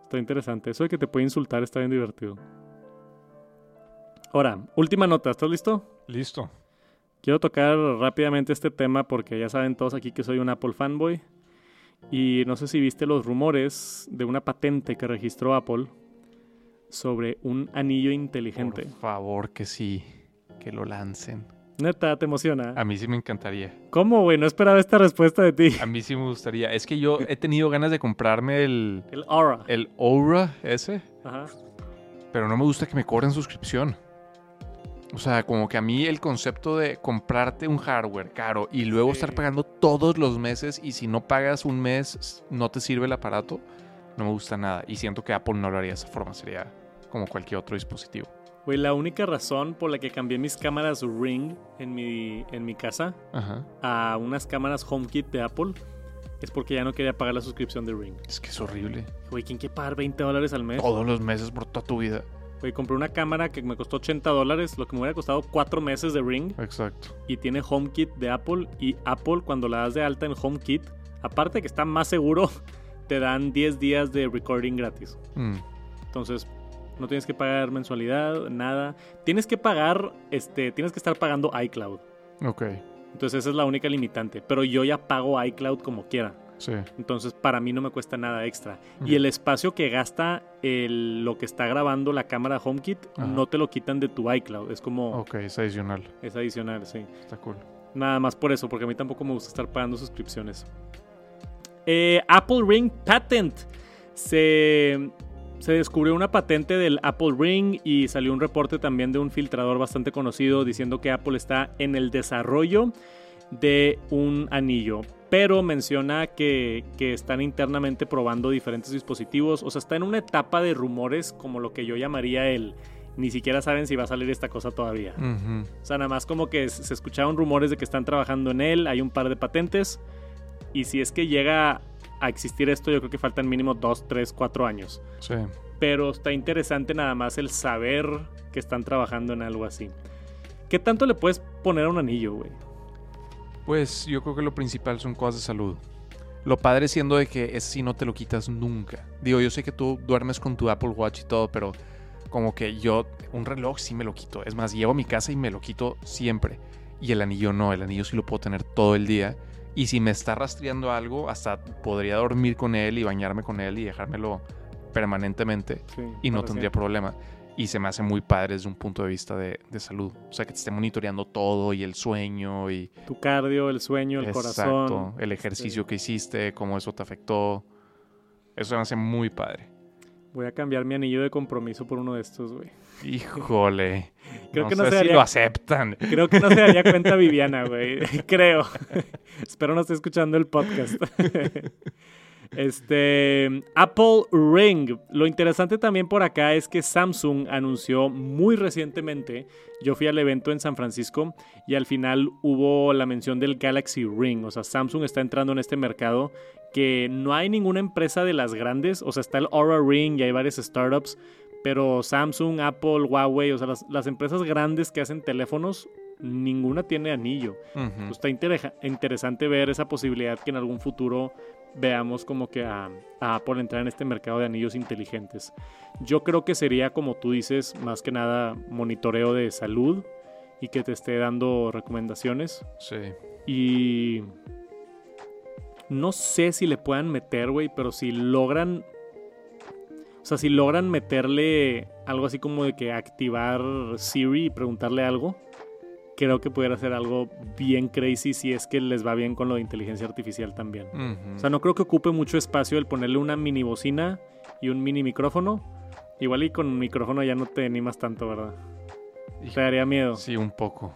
Está interesante. Eso de que te puede insultar está bien divertido. Ahora, última nota. ¿Estás listo? Listo. Quiero tocar rápidamente este tema porque ya saben todos aquí que soy un Apple fanboy. Y no sé si viste los rumores de una patente que registró Apple sobre un anillo inteligente. Por favor, que sí que lo lancen. Neta, te emociona. A mí sí me encantaría. ¿Cómo, güey? No esperaba esta respuesta de ti. A mí sí me gustaría. Es que yo he tenido ganas de comprarme el. El Aura. El Aura ese. Ajá. Pero no me gusta que me cobren suscripción. O sea, como que a mí el concepto de comprarte un hardware caro y luego estar pagando todos los meses y si no pagas un mes no te sirve el aparato, no me gusta nada. Y siento que Apple no lo haría de esa forma. Sería como cualquier otro dispositivo. Güey, la única razón por la que cambié mis cámaras Ring en mi, en mi casa a unas cámaras HomeKit de Apple es porque ya no quería pagar la suscripción de Ring. Es que es horrible. Güey, ¿quién quiere pagar 20 dólares al mes? Todos los meses por toda tu vida. Güey, compré una cámara que me costó 80 dólares, lo que me hubiera costado 4 meses de Ring. Exacto. Y tiene HomeKit de Apple. Y Apple, cuando la das de alta en HomeKit, aparte de que está más seguro, te dan 10 días de recording gratis. Mm. Entonces, no tienes que pagar mensualidad, nada. Tienes que pagar, este, tienes que estar pagando iCloud. Ok. Entonces esa es la única limitante. Pero yo ya pago iCloud como quiera. Sí. Entonces para mí no me cuesta nada extra. Y el espacio que gasta el, lo que está grabando la cámara HomeKit no te lo quitan de tu iCloud. Es como... Ok, es adicional. Es adicional, sí. Está cool. Nada más por eso, porque a mí tampoco me gusta estar pagando suscripciones. Eh, Apple Ring Patent. Se se descubrió una patente del Apple Ring y salió un reporte también de un filtrador bastante conocido diciendo que Apple está en el desarrollo de un anillo. Pero menciona que, están internamente probando diferentes dispositivos. O sea, está en una etapa de rumores como lo que yo llamaría el... Ni siquiera saben si va a salir esta cosa todavía. O sea, nada más como que se escucharon rumores de que están trabajando en él. Hay un par de patentes. Y si es que llega a existir esto, yo creo que faltan mínimo 2, 3, 4 años. Sí. Pero está interesante nada más el saber que están trabajando en algo así. ¿Qué tanto le puedes poner a un anillo, güey? Pues yo creo que lo principal son cosas de salud. Lo padre siendo de que ese sí no te lo quitas nunca. Digo, yo sé que tú duermes con tu Apple Watch y todo, pero como que yo un reloj sí me lo quito. Es más, llevo a mi casa y me lo quito siempre. Y el anillo no, el anillo sí lo puedo tener todo el día. Y si me está rastreando algo, hasta podría dormir con él y bañarme con él y dejármelo permanentemente y no tendría problema. Y se me hace muy padre desde un punto de vista de, salud. O sea, que te esté monitoreando todo y el sueño y... Tu cardio, el sueño, el corazón. el ejercicio que hiciste, cómo eso te afectó. Eso me hace muy padre. Voy a cambiar mi anillo de compromiso por uno de estos, güey. Híjole. Creo que no se daría, lo aceptan. Creo que no se daría cuenta Viviana, güey. Creo. Espero no esté escuchando el podcast. Este, Apple Ring. Lo interesante también por acá es que Samsung anunció muy recientemente, yo fui al evento en San Francisco y al final hubo la mención del Galaxy Ring. O sea, Samsung está entrando en este mercado que no hay ninguna empresa de las grandes. O sea, está el Aura Ring y hay varias startups. Pero Samsung, Apple, Huawei, o sea, las, empresas grandes que hacen teléfonos, ninguna tiene anillo. está interesante ver esa posibilidad que en algún futuro veamos como que a, Apple entrar en este mercado de anillos inteligentes. Yo creo que sería, como tú dices, más que nada monitoreo de salud y que te esté dando recomendaciones. Sí. Y no sé si le puedan meter, güey, pero si logran. O sea, si logran meterle algo así como de que activar Siri y preguntarle algo, creo que pudiera ser algo bien crazy si es que les va bien con lo de inteligencia artificial también. O sea, no creo que ocupe mucho espacio el ponerle una mini bocina y un mini micrófono. Igual y con un micrófono ya no te animas tanto, ¿verdad? Te daría miedo. Sí, un poco.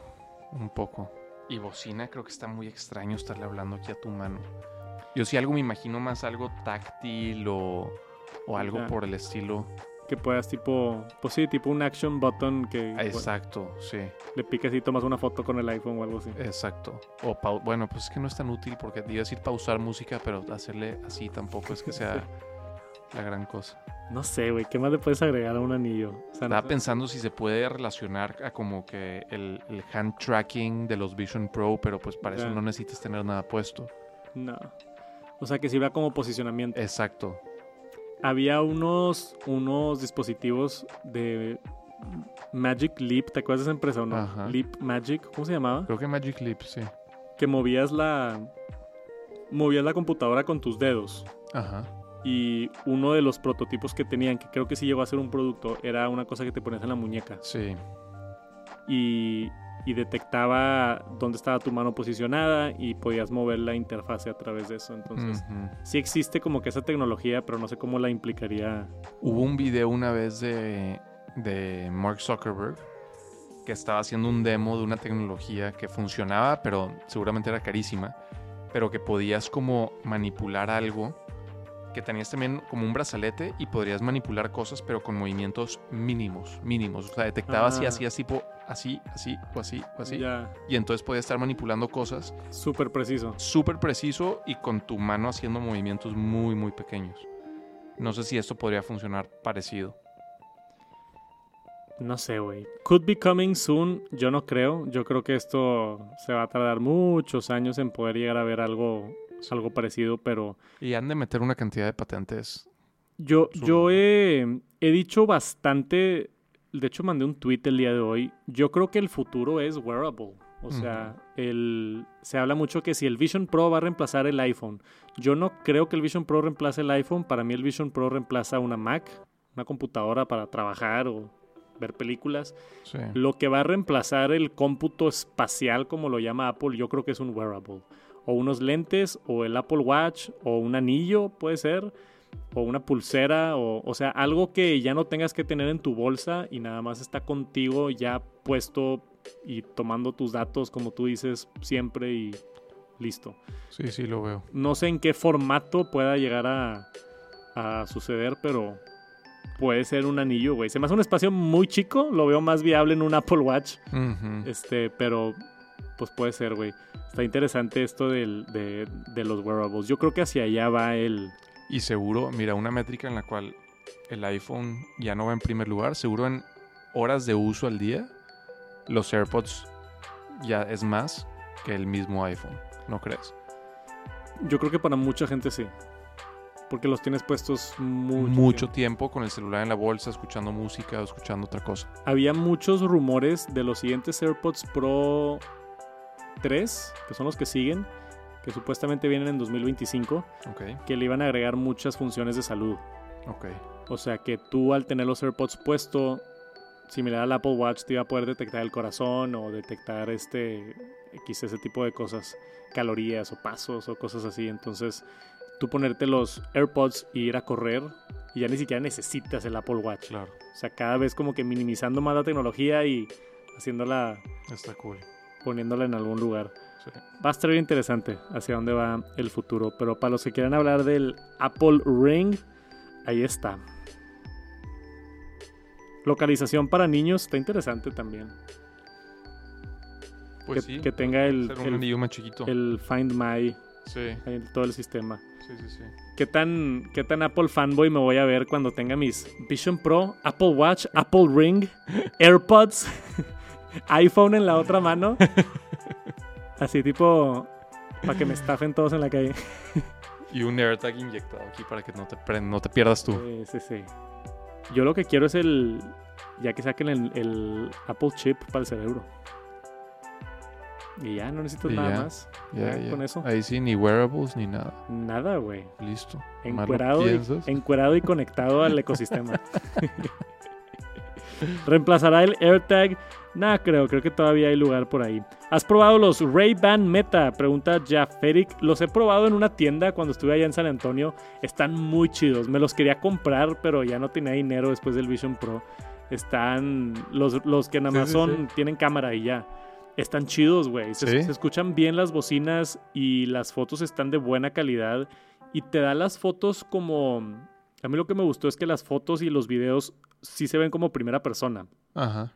Un poco. Y bocina creo que está muy extraño estarle hablando aquí a tu mano. Yo si algo me imagino más algo táctil o, o algo por el estilo. Que puedas tipo, pues sí, tipo un action button que... Exacto, sí. Le picas y tomas una foto con el iPhone o algo así. Exacto. O bueno, pues es que no es tan útil porque iba a decir pausar música, pero hacerle así tampoco es que sea la gran cosa. No sé, güey, ¿qué más le puedes agregar a un anillo? Estaba pensando si se puede relacionar a como que el, hand tracking de los Vision Pro, pero pues para eso no necesitas tener nada puesto. No. O sea, que sirva como posicionamiento. Exacto. Había unos, unos dispositivos de Magic Leap, ¿te acuerdas de esa empresa o no? Leap Magic, ¿cómo se llamaba? Creo que Magic Leap, sí. Que movías la movías la computadora con tus dedos. Ajá. Y uno de los prototipos que tenían, que creo que sí llegó a ser un producto, era una cosa que te ponías en la muñeca. Sí. Y, y detectaba dónde estaba tu mano posicionada y podías mover la interfase a través de eso. Entonces, sí existe como que esa tecnología, pero no sé cómo la implicaría. Hubo un video una vez de, de Mark Zuckerberg que estaba haciendo un demo de una tecnología que funcionaba, pero seguramente era carísima, pero que podías como manipular algo que tenías también como un brazalete y podrías manipular cosas, pero con movimientos mínimos, mínimos. O sea, detectaba si hacías tipo así, así, o así, o así. Y entonces podías estar manipulando cosas. Súper preciso. Súper preciso y con tu mano haciendo movimientos muy, muy pequeños. No sé si esto podría funcionar parecido. No sé, güey. Could be coming soon. Yo no creo. Yo creo que esto se va a tardar muchos años en poder llegar a ver algo algo parecido, pero... Y han de meter una cantidad de patentes. Yo, yo he, he dicho bastante, de hecho mandé un tweet el día de hoy, yo creo que el futuro es wearable. O sea, el, se habla mucho que si el Vision Pro va a reemplazar el iPhone. Yo no creo que el Vision Pro reemplace el iPhone. Para mí el Vision Pro reemplaza una Mac, una computadora para trabajar o ver películas. Lo que va a reemplazar el cómputo espacial, como lo llama Apple, yo creo que es un wearable o unos lentes, o el Apple Watch, o un anillo, puede ser, o una pulsera, o, o sea, algo que ya no tengas que tener en tu bolsa y nada más está contigo ya puesto y tomando tus datos, como tú dices, siempre y listo. Sí, sí, lo veo. No sé en qué formato pueda llegar a, a suceder, pero puede ser un anillo, güey. Se me hace un espacio muy chico, lo veo más viable en un Apple Watch. Este, pero pues puede ser, güey. Está interesante esto de, los wearables. Yo creo que hacia allá va el... Y seguro, mira, una métrica en la cual el iPhone ya no va en primer lugar, seguro en horas de uso al día, los AirPods ya es más que el mismo iPhone, ¿no crees? Yo creo que para mucha gente sí. Porque los tienes puestos mucho, mucho tiempo. con el celular en la bolsa, escuchando música o escuchando otra cosa. Había muchos rumores de los siguientes AirPods Pro 3, que son los que siguen, que supuestamente vienen en 2025, que le iban a agregar muchas funciones de salud. O sea que tú al tener los AirPods puesto, similar al Apple Watch, te iba a poder detectar el corazón o detectar este X, ese tipo de cosas, calorías o pasos o cosas así. Entonces, tú ponerte los AirPods y ir a correr y ya ni siquiera necesitas el Apple Watch. Claro. O sea, cada vez como que minimizando más la tecnología y haciéndola. Está cool poniéndola en algún lugar. Va a estar bien interesante hacia dónde va el futuro. Pero para los que quieran hablar del Apple Ring, ahí está. Localización para niños está interesante también. Pues que, que tenga el, el, chiquito. el Find My. Sí. En todo el sistema. Sí, sí, sí. ¿Qué tan, ¿Qué tan Apple fanboy me voy a ver cuando tenga mis Vision Pro, Apple Watch, Apple Ring, AirPods? iPhone en la otra mano. Así tipo para que me estafen todos en la calle. y un AirTag inyectado aquí para que no te, no te pierdas tú. Sí, sí, sí. Yo lo que quiero es el. Ya que saquen el, Apple Chip para el cerebro. Y ya, no necesitas nada más. Ya, Con eso. Ahí sí, ni wearables ni nada. Nada, güey. Listo. Encuerado y, encuerado y conectado al ecosistema. ¿Reemplazará el AirTag? Nah, creo, creo que todavía hay lugar por ahí. ¿Has probado los Ray-Ban Meta? Pregunta Jaferic. Los he probado en una tienda cuando estuve allá en San Antonio. Están muy chidos. Me los quería comprar, pero ya no tenía dinero después del Vision Pro. Están los, los que en Amazon tienen cámara y ya. Están chidos, güey. Se, escuchan bien las bocinas y las fotos están de buena calidad. Y te da las fotos como... A mí lo que me gustó es que las fotos y los videos sí se ven como primera persona. Ajá.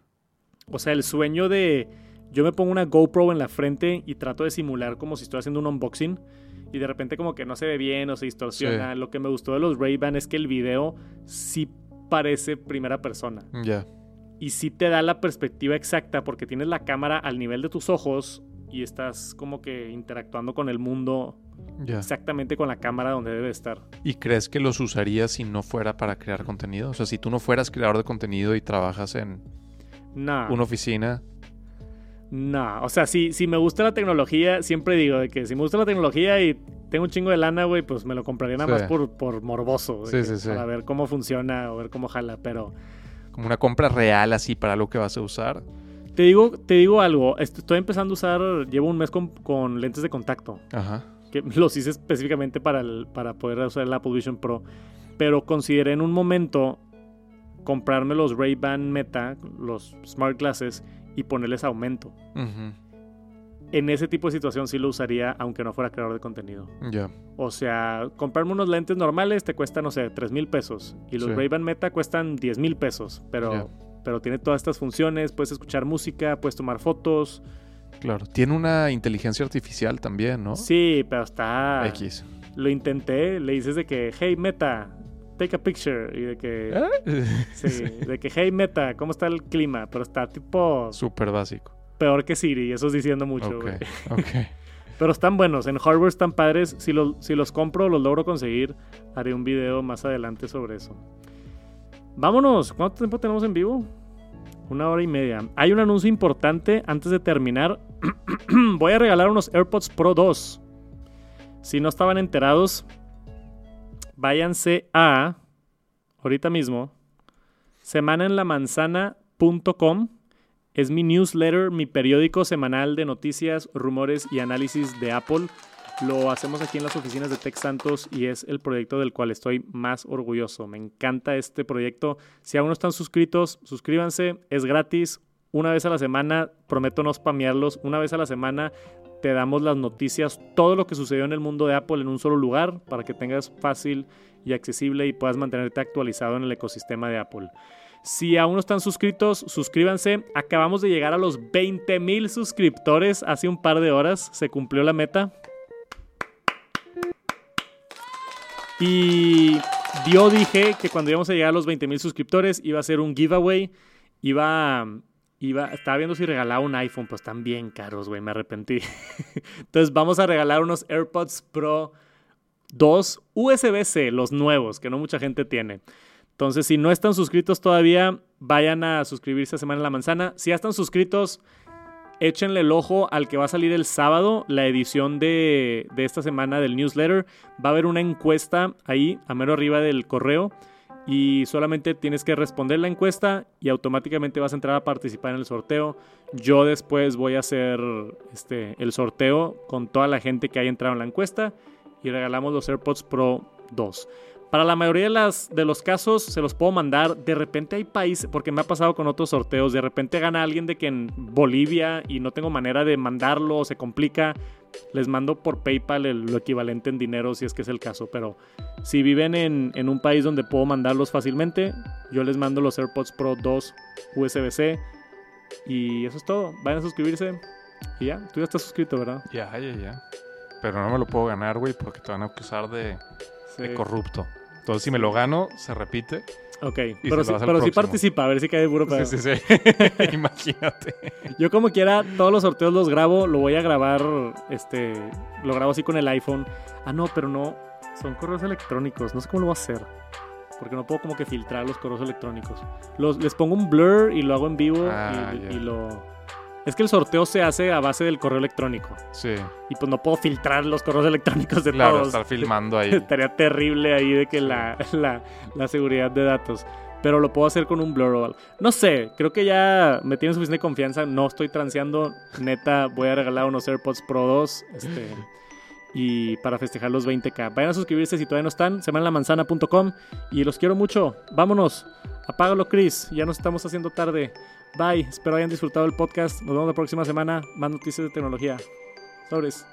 O sea, el sueño de... Yo me pongo una GoPro en la frente y trato de simular como si estuviera haciendo un unboxing. Y de repente como que no se ve bien o se distorsiona. Lo que me gustó de los Ray-Ban es que el video sí parece primera persona. Ya. Y sí te da la perspectiva exacta porque tienes la cámara al nivel de tus ojos y estás como que interactuando con el mundo exactamente con la cámara donde debe estar. ¿Y crees que los usarías si no fuera para crear contenido? O sea, si tú no fueras creador de contenido y trabajas en una oficina. No, o sea, si, si me gusta la tecnología, siempre digo de que si me gusta la tecnología y tengo un chingo de lana, güey, pues me lo compraría nada más por, por morboso. Sí, sí, sí. Para ver cómo funciona o ver cómo jala, pero... Como una compra real así para lo que vas a usar. Te digo, te digo algo, estoy empezando a usar, llevo un mes con, con lentes de contacto. Ajá. Que los hice específicamente para, el, para poder usar el Apple Vision Pro. Pero consideré en un momento comprarme los Ray-Ban Meta, los Smart Glasses, y ponerles aumento. En ese tipo de situación sí lo usaría aunque no fuera creador de contenido. Ya. O sea, comprarme unos lentes normales te cuesta, no sé, 3 mil pesos. Y los Ray-Ban Meta cuestan 10 mil pesos. Pero, pero tiene todas estas funciones. Puedes escuchar música, puedes tomar fotos. Claro. Tiene una inteligencia artificial también, ¿no? Sí, pero está... X. Lo intenté, le dices de que, hey Meta, take a picture. Y de que... ¿Eh? Sí, de que, hey Meta, ¿cómo está el clima? Pero está tipo... Súper básico peor que Siri, eso es diciendo mucho, Pero están buenos, en hardware están padres. Si, si los compro, los logro conseguir, haré un video más adelante sobre eso. Vámonos, ¿cuánto tiempo tenemos en vivo? Una hora y media. Hay un anuncio importante antes de terminar. Voy a regalar unos AirPods Pro 2. Si no estaban enterados, váyanse a, ahorita mismo, semanaenlamanzana.com es mi newsletter, mi periódico semanal de noticias, rumores y análisis de Apple. Lo hacemos aquí en las oficinas de Tech Santos y es el proyecto del cual estoy más orgulloso. Me encanta este proyecto. Si aún no están suscritos, suscríbanse. Es gratis. Una vez a la semana, prometo no spamearlos. Una vez a la semana te damos las noticias, todo lo que sucedió en el mundo de Apple en un solo lugar para que tengas fácil y accesible y puedas mantenerte actualizado en el ecosistema de Apple. Si aún no están suscritos, suscríbanse. Acabamos de llegar a los 20 mil suscriptores hace un par de horas. Se cumplió la meta. Y yo dije que cuando íbamos a llegar a los 20 mil suscriptores iba a ser un giveaway. Iba, iba, estaba viendo si regalaba un iPhone, pues están bien caros, güey, me arrepentí. Entonces vamos a regalar unos AirPods Pro 2 USB-C, los nuevos, que no mucha gente tiene. Entonces, si no están suscritos todavía, vayan a suscribirse a Semana en la Manzana. Si ya están suscritos, échenle el ojo al que va a salir el sábado, la edición de, esta semana del newsletter. Va a haber una encuesta ahí, a mero arriba del correo. Y solamente tienes que responder la encuesta y automáticamente vas a entrar a participar en el sorteo. Yo después voy a hacer este, el sorteo con toda la gente que haya entrado en la encuesta y regalamos los AirPods Pro 2. Para la mayoría de, las, de los casos se los puedo mandar. De repente hay países, porque me ha pasado con otros sorteos, de repente gana alguien de que en Bolivia y no tengo manera de mandarlo o se complica. Les mando por PayPal lo equivalente en dinero si es que es el caso. Pero si viven en, en un país donde puedo mandarlos fácilmente, yo les mando los AirPods Pro 2 USB-C. Y eso es todo. Vayan a suscribirse. Y ya, tú ya estás suscrito, ¿verdad? Ya, ya, ya. Pero no me lo puedo ganar, güey, porque te van a acusar de, de corrupto. Entonces, si me lo gano, se repite. Ok, pero, sí, pero sí participa, a ver si cae puro pedo. Sí, sí, sí. Imagínate. Yo como quiera, todos los sorteos los grabo, lo voy a grabar, este, lo grabo así con el iPhone. Ah, no, pero no, son correos electrónicos, no sé cómo lo voy a hacer. Porque no puedo como que filtrar los correos electrónicos. Los, les pongo un blur y lo hago en vivo ah, y, lo... Es que el sorteo se hace a base del correo electrónico. Sí. Y pues no puedo filtrar los correos electrónicos de claro, todos. estar filmando ahí. Estaría terrible ahí de que la, la, la, seguridad de datos. Pero lo puedo hacer con un blur No sé, creo que ya me tiene suficiente confianza. No estoy transeando. Neta, voy a regalar unos AirPods Pro 2. Este, y para festejar los 20k. Vayan a suscribirse si todavía no están. Semanlamanzana.com. Y los quiero mucho. Vámonos. Apágalo, Chris. Ya nos estamos haciendo tarde. Bye. Espero hayan disfrutado el podcast. Nos vemos la próxima semana. Más noticias de tecnología. Sobres.